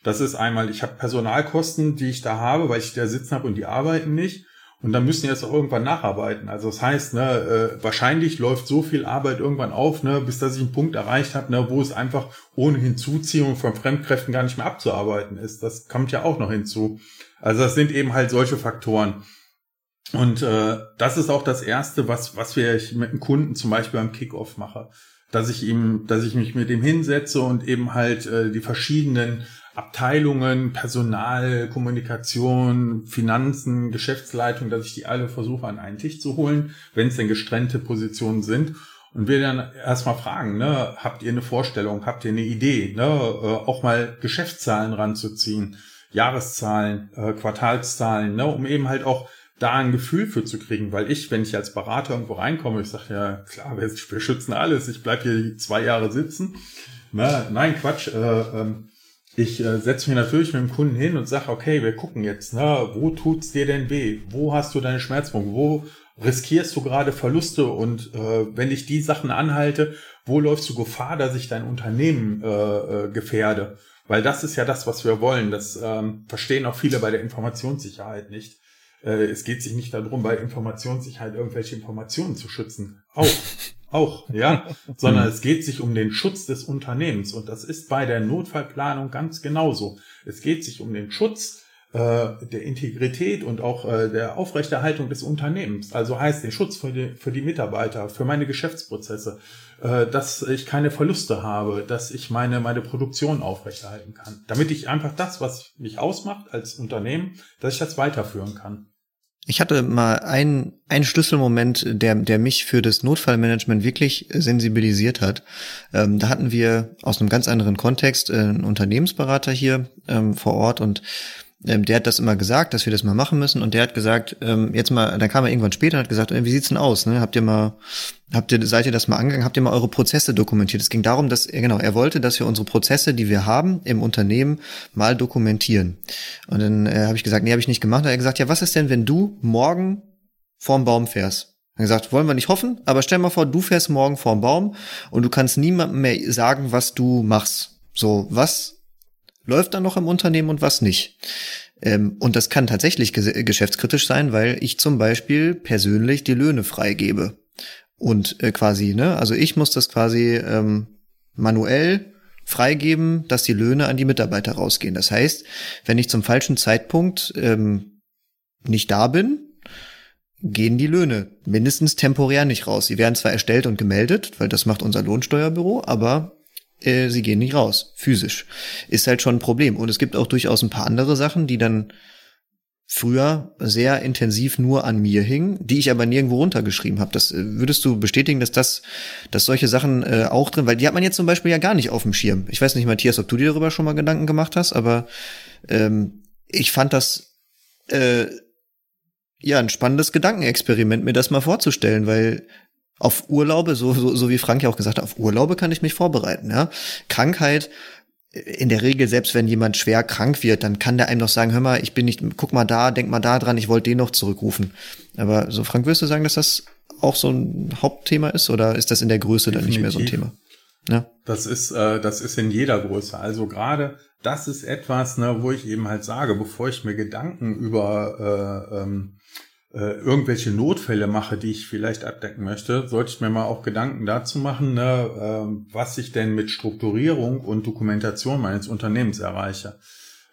Das ist einmal, ich habe Personalkosten, die ich da habe, weil ich da sitzen habe und die arbeiten nicht. Und dann müssen die jetzt auch irgendwann nacharbeiten. Also das heißt, ne, äh, wahrscheinlich läuft so viel Arbeit irgendwann auf, ne, bis dass ich einen Punkt erreicht habe, ne, wo es einfach ohne Hinzuziehung von Fremdkräften gar nicht mehr abzuarbeiten ist. Das kommt ja auch noch hinzu. Also das sind eben halt solche Faktoren. Und äh, das ist auch das Erste, was, was wir mit einem Kunden zum Beispiel beim Kickoff mache. Dass ich ihm, dass ich mich mit ihm hinsetze und eben halt äh, die verschiedenen Abteilungen, Personal, Kommunikation, Finanzen, Geschäftsleitung, dass ich die alle versuche an einen Tisch zu holen, wenn es denn gestrennte Positionen sind. Und wir dann erstmal fragen, ne, habt ihr eine Vorstellung, habt ihr eine Idee, ne, äh, auch mal Geschäftszahlen ranzuziehen, Jahreszahlen, äh, Quartalszahlen, ne, um eben halt auch da ein Gefühl für zu kriegen, weil ich, wenn ich als Berater irgendwo reinkomme, ich sage ja, klar, wir, wir schützen alles, ich bleib hier zwei Jahre sitzen. Na, nein, Quatsch. Äh, ähm, ich äh, setze mich natürlich mit dem Kunden hin und sage, okay, wir gucken jetzt, na, wo tut's dir denn weh? Wo hast du deine Schmerzpunkte? Wo riskierst du gerade Verluste? Und äh, wenn ich die Sachen anhalte, wo läufst du Gefahr, dass ich dein Unternehmen äh, äh, gefährde? Weil das ist ja das, was wir wollen. Das ähm, verstehen auch viele bei der Informationssicherheit nicht äh, es geht sich nicht darum, bei Informationssicherheit irgendwelche Informationen zu schützen. Auch, (laughs) auch, ja, (laughs) sondern es geht sich um den Schutz des Unternehmens. Und das ist bei der Notfallplanung ganz genauso. Es geht sich um den Schutz äh, der Integrität und auch äh, der Aufrechterhaltung des Unternehmens. Also heißt den Schutz für die, für die Mitarbeiter, für meine Geschäftsprozesse, äh, dass ich keine Verluste habe, dass ich meine, meine Produktion aufrechterhalten kann. Damit ich einfach das, was mich ausmacht als Unternehmen, dass ich das weiterführen kann. Ich hatte mal einen, einen Schlüsselmoment, der, der mich für das Notfallmanagement wirklich sensibilisiert hat. Ähm, da hatten wir aus einem ganz anderen Kontext äh, einen Unternehmensberater hier ähm, vor Ort und ähm, der hat das immer gesagt, dass wir das mal machen müssen und der hat gesagt, ähm, jetzt mal, dann kam er irgendwann später und hat gesagt, äh, wie sieht's denn aus, ne? Habt ihr mal, habt ihr, seid ihr das mal angegangen, habt ihr mal eure Prozesse dokumentiert? Es ging darum, dass, genau, er wollte, dass wir unsere Prozesse, die wir haben im Unternehmen, mal dokumentieren. Und dann äh, habe ich gesagt, nee, habe ich nicht gemacht. Hat er gesagt, ja, was ist denn, wenn du morgen vorm Baum fährst? Er hat gesagt, wollen wir nicht hoffen, aber stell mal vor, du fährst morgen vorm Baum und du kannst niemandem mehr sagen, was du machst. So, was läuft dann noch im Unternehmen und was nicht. Ähm, und das kann tatsächlich geschäftskritisch sein, weil ich zum Beispiel persönlich die Löhne freigebe. Und äh, quasi, ne, also ich muss das quasi ähm, manuell freigeben, dass die Löhne an die Mitarbeiter rausgehen. Das heißt, wenn ich zum falschen Zeitpunkt ähm, nicht da bin, gehen die Löhne mindestens temporär nicht raus. Sie werden zwar erstellt und gemeldet, weil das macht unser Lohnsteuerbüro, aber äh, sie gehen nicht raus, physisch. Ist halt schon ein Problem. Und es gibt auch durchaus ein paar andere Sachen, die dann früher sehr intensiv nur an mir hingen, die ich aber nirgendwo runtergeschrieben habe. Das äh, würdest du bestätigen, dass das, dass solche Sachen äh, auch drin, weil die hat man jetzt zum Beispiel ja gar nicht auf dem Schirm. Ich weiß nicht, Matthias, ob du dir darüber schon mal Gedanken gemacht hast, aber ähm, ich fand das äh, ja ein spannendes Gedankenexperiment, mir das mal vorzustellen, weil auf Urlaube, so, so, so wie Frank ja auch gesagt hat, auf Urlaube kann ich mich vorbereiten. Ja? Krankheit, in der Regel, selbst wenn jemand schwer krank wird, dann kann der einem noch sagen, hör mal, ich bin nicht, guck mal da, denk mal da dran, ich wollte den noch zurückrufen. Aber so, Frank, würdest du sagen, dass das auch so ein Hauptthema ist oder ist das in der Größe Definitiv. dann nicht mehr so ein Thema? Ja. Das ist, äh, das ist in jeder Größe. Also gerade das ist etwas, ne, wo ich eben halt sage, bevor ich mir Gedanken über äh, ähm, äh, irgendwelche Notfälle mache, die ich vielleicht abdecken möchte, sollte ich mir mal auch Gedanken dazu machen, ne, äh, was ich denn mit Strukturierung und Dokumentation meines Unternehmens erreiche.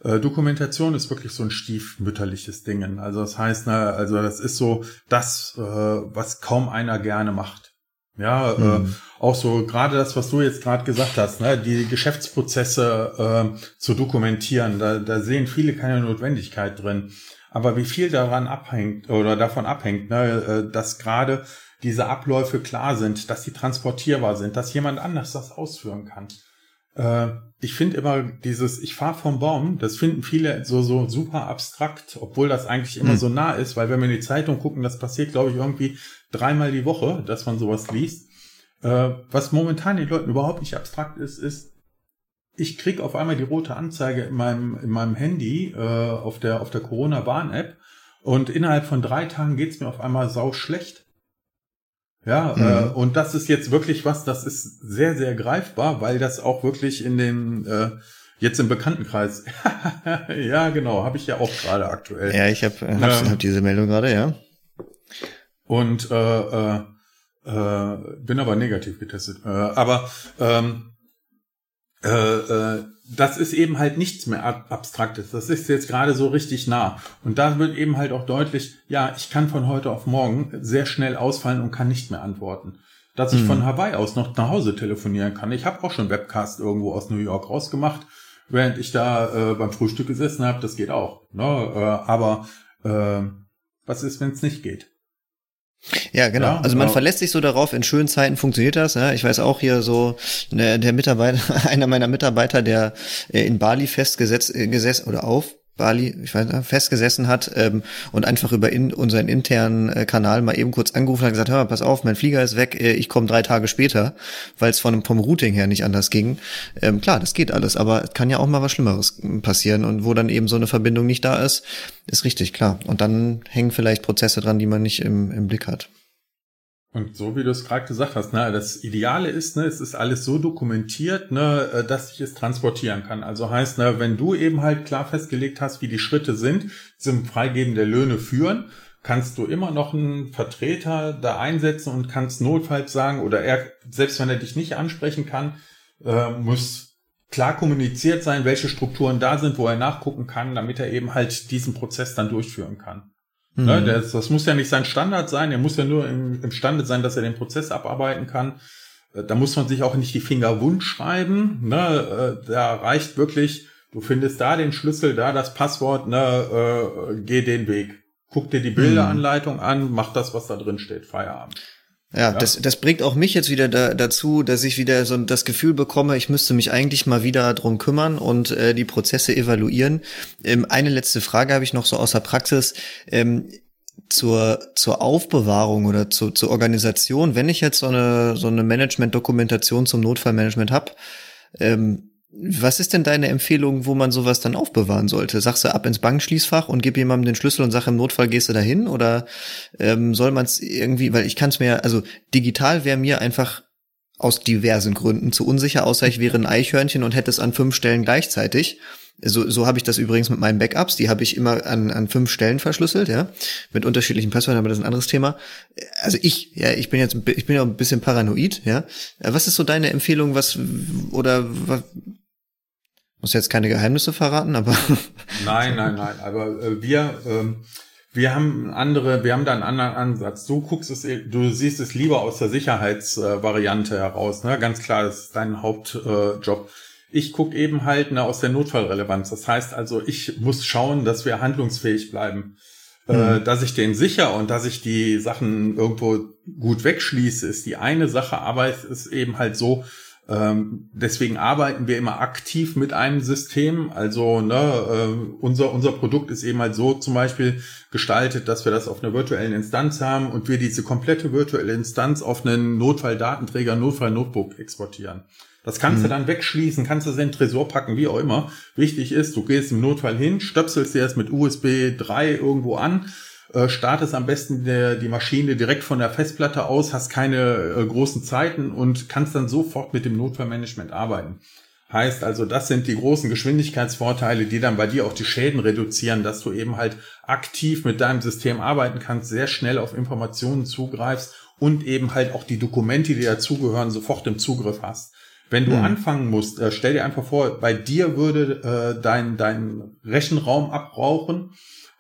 Äh, Dokumentation ist wirklich so ein stiefmütterliches Ding. Also das heißt, ne, also das ist so das, äh, was kaum einer gerne macht. Ja, mhm. äh, hm. auch so gerade das, was du jetzt gerade gesagt hast, ne, die Geschäftsprozesse äh, zu dokumentieren, da, da sehen viele keine Notwendigkeit drin. Aber wie viel daran abhängt oder davon abhängt, ne, äh, dass gerade diese Abläufe klar sind, dass sie transportierbar sind, dass jemand anders das ausführen kann. Äh, ich finde immer dieses, ich fahre vom Baum, das finden viele so, so super abstrakt, obwohl das eigentlich immer hm. so nah ist, weil wenn wir in die Zeitung gucken, das passiert, glaube ich, irgendwie dreimal die Woche, dass man sowas liest. Äh, was momentan den Leuten überhaupt nicht abstrakt ist, ist, ich krieg auf einmal die rote Anzeige in meinem, in meinem Handy äh, auf der, auf der Corona-Warn-App und innerhalb von drei Tagen geht's mir auf einmal sau schlecht. Ja, mhm. äh, und das ist jetzt wirklich was, das ist sehr, sehr greifbar, weil das auch wirklich in dem äh, jetzt im Bekanntenkreis. (laughs) ja, genau, habe ich ja auch gerade aktuell. Ja, ich habe hab, ähm, hab diese Meldung gerade, ja. Und äh, äh, äh, bin aber negativ getestet. Äh, aber ähm, äh, äh, das ist eben halt nichts mehr Abstraktes. Das ist jetzt gerade so richtig nah. Und da wird eben halt auch deutlich, ja, ich kann von heute auf morgen sehr schnell ausfallen und kann nicht mehr antworten. Dass ich mhm. von Hawaii aus noch nach Hause telefonieren kann. Ich habe auch schon Webcast irgendwo aus New York rausgemacht, während ich da äh, beim Frühstück gesessen habe. Das geht auch. Ne? Äh, aber äh, was ist, wenn es nicht geht? Ja, genau. Ja, also man genau. verlässt sich so darauf, in schönen Zeiten funktioniert das. Ja. Ich weiß auch hier so, der, der Mitarbeiter, (laughs) einer meiner Mitarbeiter, der äh, in Bali festgesetzt äh, gesessen oder auf Bali, ich weiß nicht, festgesessen hat ähm, und einfach über in, unseren internen äh, Kanal mal eben kurz angerufen hat und gesagt, hör mal, pass auf, mein Flieger ist weg, äh, ich komme drei Tage später, weil es von vom Routing her nicht anders ging. Ähm, klar, das geht alles, aber es kann ja auch mal was Schlimmeres passieren und wo dann eben so eine Verbindung nicht da ist, ist richtig klar. Und dann hängen vielleicht Prozesse dran, die man nicht im, im Blick hat. Und so wie du es gerade gesagt hast, ne, das Ideale ist, ne, es ist alles so dokumentiert, ne, äh, dass ich es transportieren kann. Also heißt, ne, wenn du eben halt klar festgelegt hast, wie die Schritte sind zum Freigeben der Löhne führen, kannst du immer noch einen Vertreter da einsetzen und kannst notfalls sagen, oder er, selbst wenn er dich nicht ansprechen kann, äh, muss klar kommuniziert sein, welche Strukturen da sind, wo er nachgucken kann, damit er eben halt diesen Prozess dann durchführen kann. Mhm. Ne, das, das, muss ja nicht sein Standard sein, er muss ja nur im, imstande sein, dass er den Prozess abarbeiten kann. Äh, da muss man sich auch nicht die Finger wund schreiben. Ne? Äh, da reicht wirklich, du findest da den Schlüssel, da das Passwort, ne? äh, geh den Weg. Guck dir die Bilderanleitung an, mach das, was da drin steht, Feierabend. Ja, ja, Das, das bringt auch mich jetzt wieder da, dazu, dass ich wieder so das Gefühl bekomme, ich müsste mich eigentlich mal wieder drum kümmern und äh, die Prozesse evaluieren. Ähm, eine letzte Frage habe ich noch so aus der Praxis. Ähm, zur, zur Aufbewahrung oder zu, zur Organisation, wenn ich jetzt so eine, so eine Management-Dokumentation zum Notfallmanagement habe, ähm, was ist denn deine Empfehlung, wo man sowas dann aufbewahren sollte? Sagst du ab ins Bankschließfach und gib jemandem den Schlüssel und sag im Notfall gehst du dahin? Oder ähm, soll man es irgendwie, weil ich kann es mir, also digital wäre mir einfach aus diversen Gründen zu unsicher, außer ich wäre ein Eichhörnchen und hätte es an fünf Stellen gleichzeitig. So, so habe ich das übrigens mit meinen Backups. Die habe ich immer an, an fünf Stellen verschlüsselt, ja, mit unterschiedlichen Passwörtern, aber das ist ein anderes Thema. Also ich, ja, ich bin jetzt, ich bin ja ein bisschen paranoid, ja. Was ist so deine Empfehlung, was oder was, muss jetzt keine Geheimnisse verraten, aber. (laughs) nein, nein, nein. Aber äh, wir, ähm, wir haben andere, wir haben da einen anderen Ansatz. Du guckst es, du siehst es lieber aus der Sicherheitsvariante äh, heraus. Ne? Ganz klar, das ist dein Hauptjob. Äh, ich gucke eben halt ne, aus der Notfallrelevanz. Das heißt also, ich muss schauen, dass wir handlungsfähig bleiben. Äh, mhm. dass ich den sicher und dass ich die Sachen irgendwo gut wegschließe, ist die eine Sache, aber es ist eben halt so, ähm, deswegen arbeiten wir immer aktiv mit einem System. Also ne, äh, unser, unser Produkt ist eben halt so zum Beispiel gestaltet, dass wir das auf einer virtuellen Instanz haben und wir diese komplette virtuelle Instanz auf einen Notfalldatenträger, Notfall-Notebook exportieren. Das kannst mhm. du dann wegschließen, kannst du es in den Tresor packen, wie auch immer. Wichtig ist, du gehst im Notfall hin, stöpselst dir das mit USB 3 irgendwo an äh, startest am besten der, die Maschine direkt von der Festplatte aus, hast keine äh, großen Zeiten und kannst dann sofort mit dem Notfallmanagement arbeiten. Heißt also, das sind die großen Geschwindigkeitsvorteile, die dann bei dir auch die Schäden reduzieren, dass du eben halt aktiv mit deinem System arbeiten kannst, sehr schnell auf Informationen zugreifst und eben halt auch die Dokumente, die dazugehören, sofort im Zugriff hast. Wenn du mhm. anfangen musst, äh, stell dir einfach vor, bei dir würde äh, dein, dein Rechenraum abbrauchen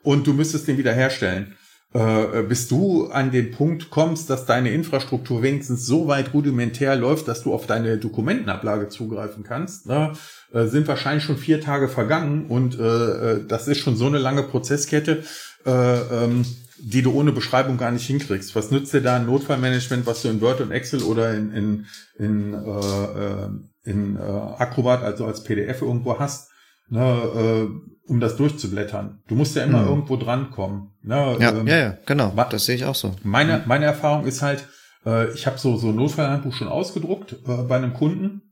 und du müsstest den wiederherstellen. Äh, bis du an den Punkt kommst, dass deine Infrastruktur wenigstens so weit rudimentär läuft, dass du auf deine Dokumentenablage zugreifen kannst, ne, äh, sind wahrscheinlich schon vier Tage vergangen und äh, äh das ist schon so eine lange Prozesskette, äh, ähm, die du ohne Beschreibung gar nicht hinkriegst. Was nützt dir da ein Notfallmanagement, was du in Word und Excel oder in, in, in, äh, äh in äh, Acrobat, also als PDF irgendwo hast? Ne, äh, um das durchzublättern. Du musst ja immer hm. irgendwo drankommen. Ne? Ja, ähm, ja, ja, genau. Das sehe ich auch so. Meine, meine Erfahrung ist halt, äh, ich habe so so ein Notfallhandbuch schon ausgedruckt äh, bei einem Kunden.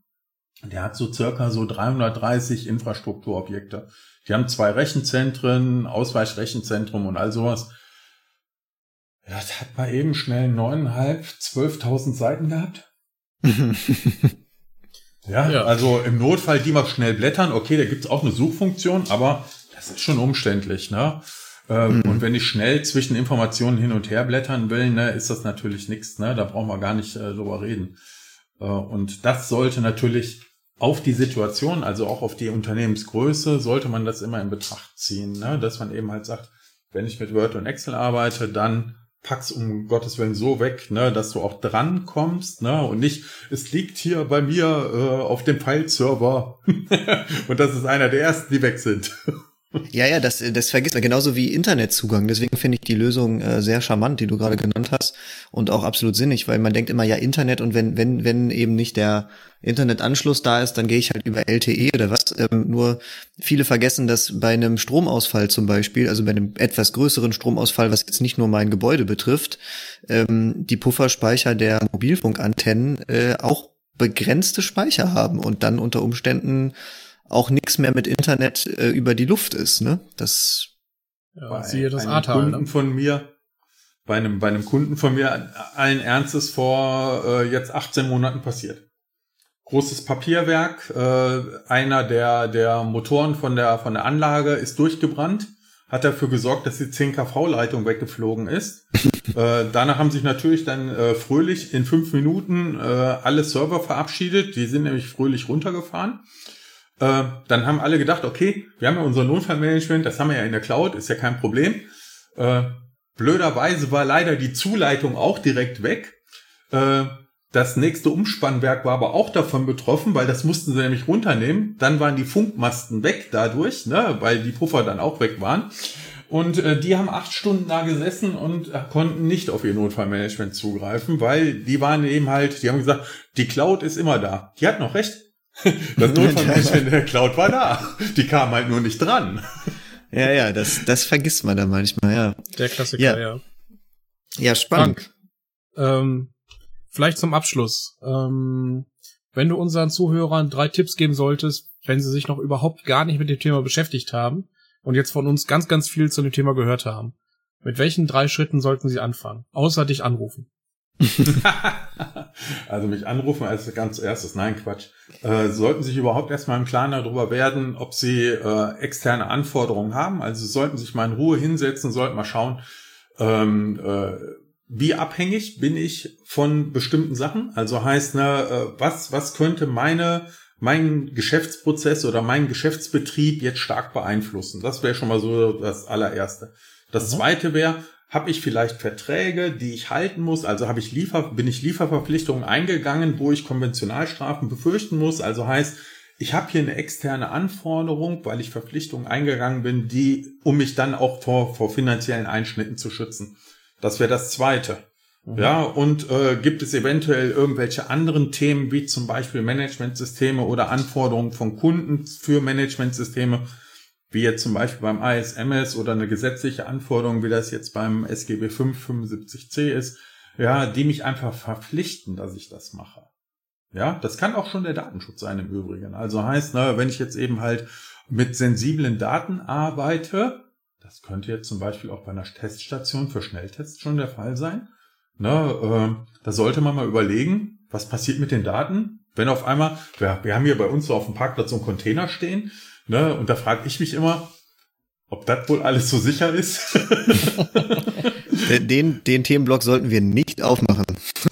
Der hat so circa so 330 Infrastrukturobjekte. Die haben zwei Rechenzentren, Ausweichrechenzentrum und all sowas. Ja, das hat mal eben schnell neuneinhalb, zwölftausend Seiten gehabt. (laughs) Ja, ja, also im Notfall die mal schnell blättern. Okay, da gibt's auch eine Suchfunktion, aber das ist schon umständlich. Ne? Ähm, mhm. Und wenn ich schnell zwischen Informationen hin und her blättern will, ne, ist das natürlich nichts. Ne? Da brauchen wir gar nicht äh, drüber reden. Äh, und das sollte natürlich auf die Situation, also auch auf die Unternehmensgröße, sollte man das immer in Betracht ziehen, ne? dass man eben halt sagt, wenn ich mit Word und Excel arbeite, dann pack's um Gottes Willen so weg, ne, dass du auch dran kommst, ne, und nicht, es liegt hier bei mir äh, auf dem File-Server (laughs) und das ist einer der ersten, die weg sind. (laughs) Ja, ja, das, das vergisst man. Genauso wie Internetzugang. Deswegen finde ich die Lösung äh, sehr charmant, die du gerade genannt hast und auch absolut sinnig, weil man denkt immer ja Internet und wenn wenn wenn eben nicht der Internetanschluss da ist, dann gehe ich halt über LTE oder was. Ähm, nur viele vergessen, dass bei einem Stromausfall zum Beispiel, also bei einem etwas größeren Stromausfall, was jetzt nicht nur mein Gebäude betrifft, ähm, die Pufferspeicher der Mobilfunkantennen äh, auch begrenzte Speicher haben und dann unter Umständen auch nichts mehr mit Internet äh, über die Luft ist, ne? Das ja, bei siehe das einem Ahrtal, Kunden ne? von mir, bei einem, bei einem Kunden von mir allen Ernstes vor äh, jetzt 18 Monaten passiert. Großes Papierwerk, äh, einer der, der Motoren von der, von der Anlage ist durchgebrannt, hat dafür gesorgt, dass die 10 kV-Leitung weggeflogen ist. (laughs) äh, danach haben sich natürlich dann äh, fröhlich in fünf Minuten äh, alle Server verabschiedet, die sind nämlich fröhlich runtergefahren. Äh, dann haben alle gedacht, okay, wir haben ja unser Notfallmanagement, das haben wir ja in der Cloud, ist ja kein Problem. Äh, blöderweise war leider die Zuleitung auch direkt weg. Äh, das nächste Umspannwerk war aber auch davon betroffen, weil das mussten sie nämlich runternehmen. Dann waren die Funkmasten weg dadurch, ne, weil die Puffer dann auch weg waren. Und äh, die haben acht Stunden da gesessen und konnten nicht auf ihr Notfallmanagement zugreifen, weil die waren eben halt, die haben gesagt, die Cloud ist immer da. Die hat noch recht. (laughs) Das Notfallmanagement (laughs) der Cloud war da. Die kam halt nur nicht dran. Ja, ja, das, das vergisst man dann manchmal, ja. Der Klassiker, ja. Ja, ja spannend. Ähm, vielleicht zum Abschluss. Ähm, wenn du unseren Zuhörern drei Tipps geben solltest, wenn sie sich noch überhaupt gar nicht mit dem Thema beschäftigt haben und jetzt von uns ganz, ganz viel zu dem Thema gehört haben, mit welchen drei Schritten sollten sie anfangen? Außer dich anrufen. (laughs) also mich anrufen als ganz erstes, nein Quatsch. Äh, sollten sich überhaupt erstmal im Klaren darüber werden, ob sie äh, externe Anforderungen haben. Also sollten sich mal in Ruhe hinsetzen, sollten mal schauen, ähm, äh, wie abhängig bin ich von bestimmten Sachen. Also heißt, ne, äh, was, was könnte meine mein Geschäftsprozess oder mein Geschäftsbetrieb jetzt stark beeinflussen. Das wäre schon mal so das allererste. Das mhm. zweite wäre, habe ich vielleicht Verträge, die ich halten muss? Also habe ich Liefer, bin ich Lieferverpflichtungen eingegangen, wo ich Konventionalstrafen befürchten muss? Also heißt, ich habe hier eine externe Anforderung, weil ich Verpflichtungen eingegangen bin, die, um mich dann auch vor, vor finanziellen Einschnitten zu schützen. Das wäre das Zweite. Mhm. Ja, und äh, gibt es eventuell irgendwelche anderen Themen, wie zum Beispiel Managementsysteme oder Anforderungen von Kunden für Managementsysteme, wie jetzt zum Beispiel beim ASMS oder eine gesetzliche Anforderung, wie das jetzt beim SGB 575c ist, ja, die mich einfach verpflichten, dass ich das mache. Ja, das kann auch schon der Datenschutz sein im Übrigen. Also heißt, ne, wenn ich jetzt eben halt mit sensiblen Daten arbeite, das könnte jetzt zum Beispiel auch bei einer Teststation für Schnelltests schon der Fall sein. Ne, äh, da sollte man mal überlegen, was passiert mit den Daten, wenn auf einmal, wir, wir haben hier bei uns so auf dem Parkplatz so einen Container stehen, Ne? Und da frage ich mich immer, ob das wohl alles so sicher ist. (laughs) den, den Themenblock sollten wir nicht aufmachen. (laughs)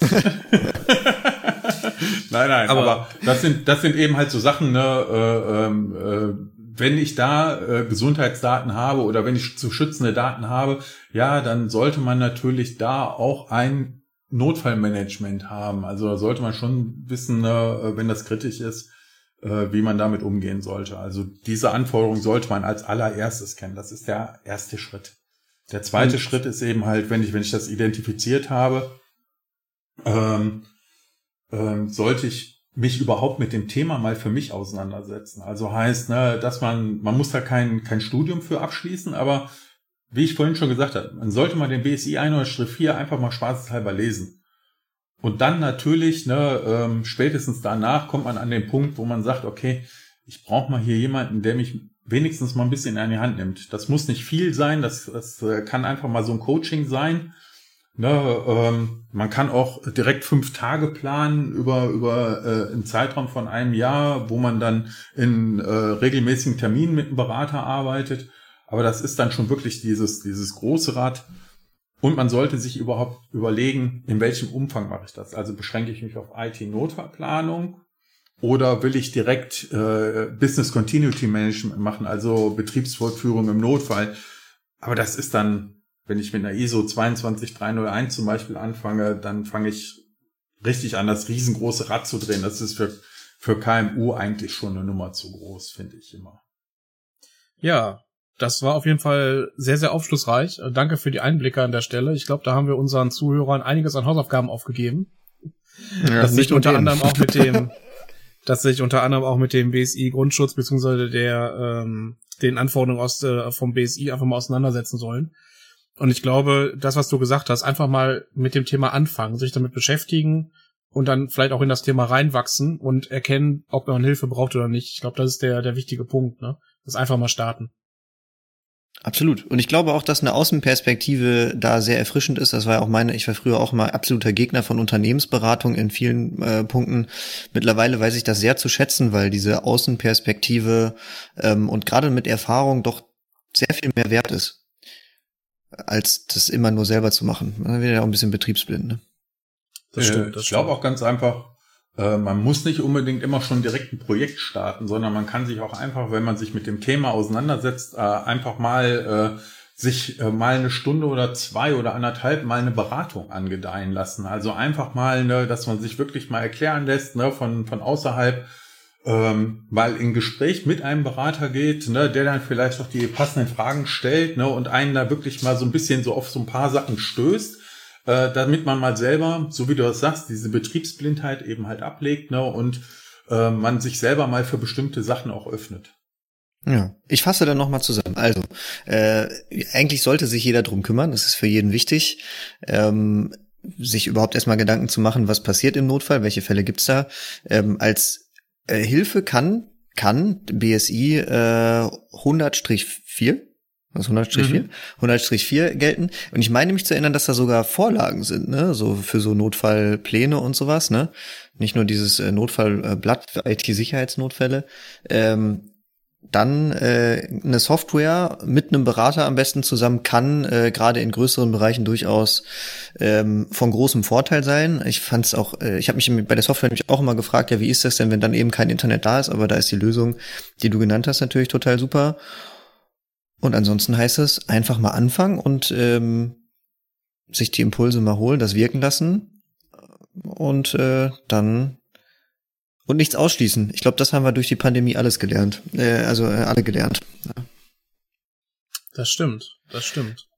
nein, nein, aber, aber, das sind das sind eben halt so Sachen, ne, äh, ähm, äh, wenn ich da äh, Gesundheitsdaten habe oder wenn ich zu schützende Daten habe, ja, dann sollte man natürlich da auch ein Notfallmanagement haben. Also sollte man schon wissen, ne, wenn das kritisch ist, äh, wie man damit umgehen sollte. Also diese Anforderung sollte man als allererstes kennen. Das ist der erste Schritt. Der zweite Und Schritt ist eben halt, wenn ich, wenn ich das identifiziert habe, ähm, ähm, sollte ich mich überhaupt mit dem Thema mal für mich auseinandersetzen. Also heißt, ne, dass man, man muss da kein, kein Studium für abschließen, aber wie ich vorhin schon gesagt habe, man sollte mal den BSI 104 einfach mal spaßeshalber lesen. Und dann natürlich, ne, ähm, spätestens danach kommt man an den Punkt, wo man sagt, okay, ich brauche mal hier jemanden, der mich wenigstens mal ein bisschen in die Hand nimmt. Das muss nicht viel sein, das, das äh, kann einfach mal so ein Coaching sein. Ne, ähm, man kann auch direkt fünf Tage planen über, über äh, einen Zeitraum von einem Jahr, wo man dann in äh, regelmäßigen Terminen mit einem Berater arbeitet. Aber das ist dann schon wirklich dieses, dieses große Rad. Und man sollte sich überhaupt überlegen, in welchem Umfang mache ich das. Also beschränke ich mich auf IT-Notfallplanung Oder will ich direkt äh, Business Continuity Management machen, also Betriebsfortführung im Notfall? Aber das ist dann, wenn ich mit einer ISO 22301 zum Beispiel anfange, dann fange ich richtig an, das riesengroße Rad zu drehen. Das ist für, für KMU eigentlich schon eine Nummer zu groß, finde ich immer. Ja, das war auf jeden Fall sehr, sehr aufschlussreich. Danke für die Einblicke an der Stelle. Ich glaube, da haben wir unseren Zuhörern einiges an Hausaufgaben aufgegeben. Ja, das (laughs) sich unter anderem auch mit dem dass sich unter anderem auch mit dem BSI Grundschutz beziehungsweise der ähm, den Anforderungen aus äh, vom BSI einfach mal auseinandersetzen sollen. Und ich glaube, das, was du gesagt hast, einfach mal mit dem Thema anfangen, sich damit beschäftigen und dann vielleicht auch in das Thema reinwachsen und erkennen, ob man Hilfe braucht oder nicht. Ich glaube, das ist der der wichtige Punkt, ne? Das einfach mal starten. Absolut. Und ich glaube auch, dass eine Außenperspektive da sehr erfrischend ist. Das war ja auch meine, ich war früher auch mal absoluter Gegner von Unternehmensberatung in vielen äh, Punkten. Mittlerweile weiß ich das sehr zu schätzen, weil diese Außenperspektive ähm, und gerade mit Erfahrung doch sehr viel mehr wert ist, als das immer nur selber zu machen. Man wird ja auch ein bisschen betriebsblind. Ne? Das stimmt. Das ich glaube auch ganz einfach, äh, man muss nicht unbedingt immer schon direkt ein Projekt starten, sondern man kann sich auch einfach, wenn man sich mit dem Thema auseinandersetzt, äh, einfach mal äh, sich mal eine Stunde oder zwei oder anderthalb mal eine Beratung angedeihen lassen. Also einfach mal, ne, dass man sich wirklich mal erklären lässt, ne, von, von außerhalb, ähm, mal in Gespräch mit einem Berater geht, ne, der dann vielleicht auch die passenden Fragen stellt ne, und einen da wirklich mal so ein bisschen so auf so ein paar Sachen stößt äh, damit man mal selber, so wie du das sagst, diese Betriebsblindheit eben halt ablegt ne, und äh, man sich selber mal für bestimmte Sachen auch öffnet. Ja, ich fasse dann nochmal zusammen. Also, äh, eigentlich sollte sich jeder drum kümmern, das ist für jeden wichtig, ähm, sich überhaupt erstmal Gedanken zu machen, was passiert im Notfall, welche Fälle gibt's da. Ähm, als äh, Hilfe kann, kann BSI äh, 100-4 was 100-4? Mhm. 100-4 gelten. Und ich meine mich zu erinnern, dass da sogar Vorlagen sind, ne? So für so Notfallpläne und sowas, ne? Nicht nur dieses äh, Notfallblatt für IT-Sicherheitsnotfälle. Ähm, dann äh, eine Software mit einem Berater am besten zusammen kann äh, gerade in größeren Bereichen durchaus ähm, von großem Vorteil sein. Ich fand es auch, äh, ich habe mich bei der Software nämlich auch immer gefragt, ja, wie ist das denn, wenn dann eben kein Internet da ist? Aber da ist die Lösung, die du genannt hast, natürlich total super. Und ansonsten heißt es einfach mal anfangen und ähm, sich die Impulse mal holen, das wirken lassen und äh, dann und nichts ausschließen. Ich glaube, das haben wir durch die Pandemie alles gelernt. Äh, also äh, alle gelernt. Ja. Das stimmt, das stimmt.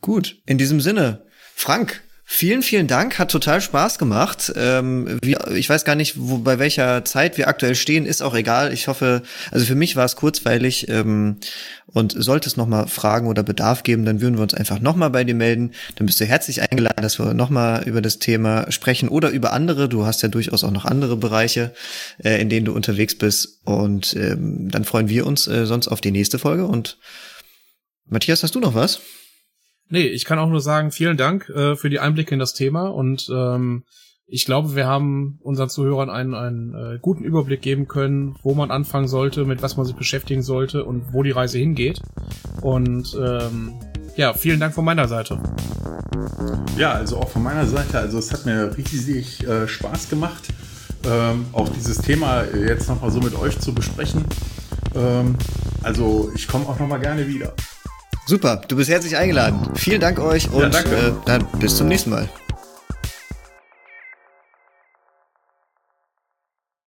Gut, in diesem Sinne, Frank, Vielen, vielen Dank, hat total Spaß gemacht. Ähm, wie, ich weiß gar nicht, wo, bei welcher Zeit wir aktuell stehen, ist auch egal. Ich hoffe, also für mich war es kurzweilig ähm, und sollte es nochmal Fragen oder Bedarf geben, dann würden wir uns einfach nochmal bei dir melden. Dann bist du herzlich eingeladen, dass wir nochmal über das Thema sprechen oder über andere. Du hast ja durchaus auch noch andere Bereiche, äh, in denen du unterwegs bist. Und ähm, dann freuen wir uns äh, sonst auf die nächste Folge. Und Matthias, hast du noch was? Nee, ich kann auch nur sagen, vielen Dank äh, für die Einblicke in das Thema und ähm, ich glaube, wir haben unseren Zuhörern einen, einen äh, guten Überblick geben können, wo man anfangen sollte, mit was man sich beschäftigen sollte und wo die Reise hingeht. Und ähm, ja, vielen Dank von meiner Seite. Ja, also auch von meiner Seite, also es hat mir riesig äh, Spaß gemacht, ähm, auch dieses Thema jetzt nochmal so mit euch zu besprechen. Ähm, also ich komme auch nochmal gerne wieder. Super, du bist herzlich eingeladen. Vielen Dank euch und ja, äh, dann bis zum nächsten Mal.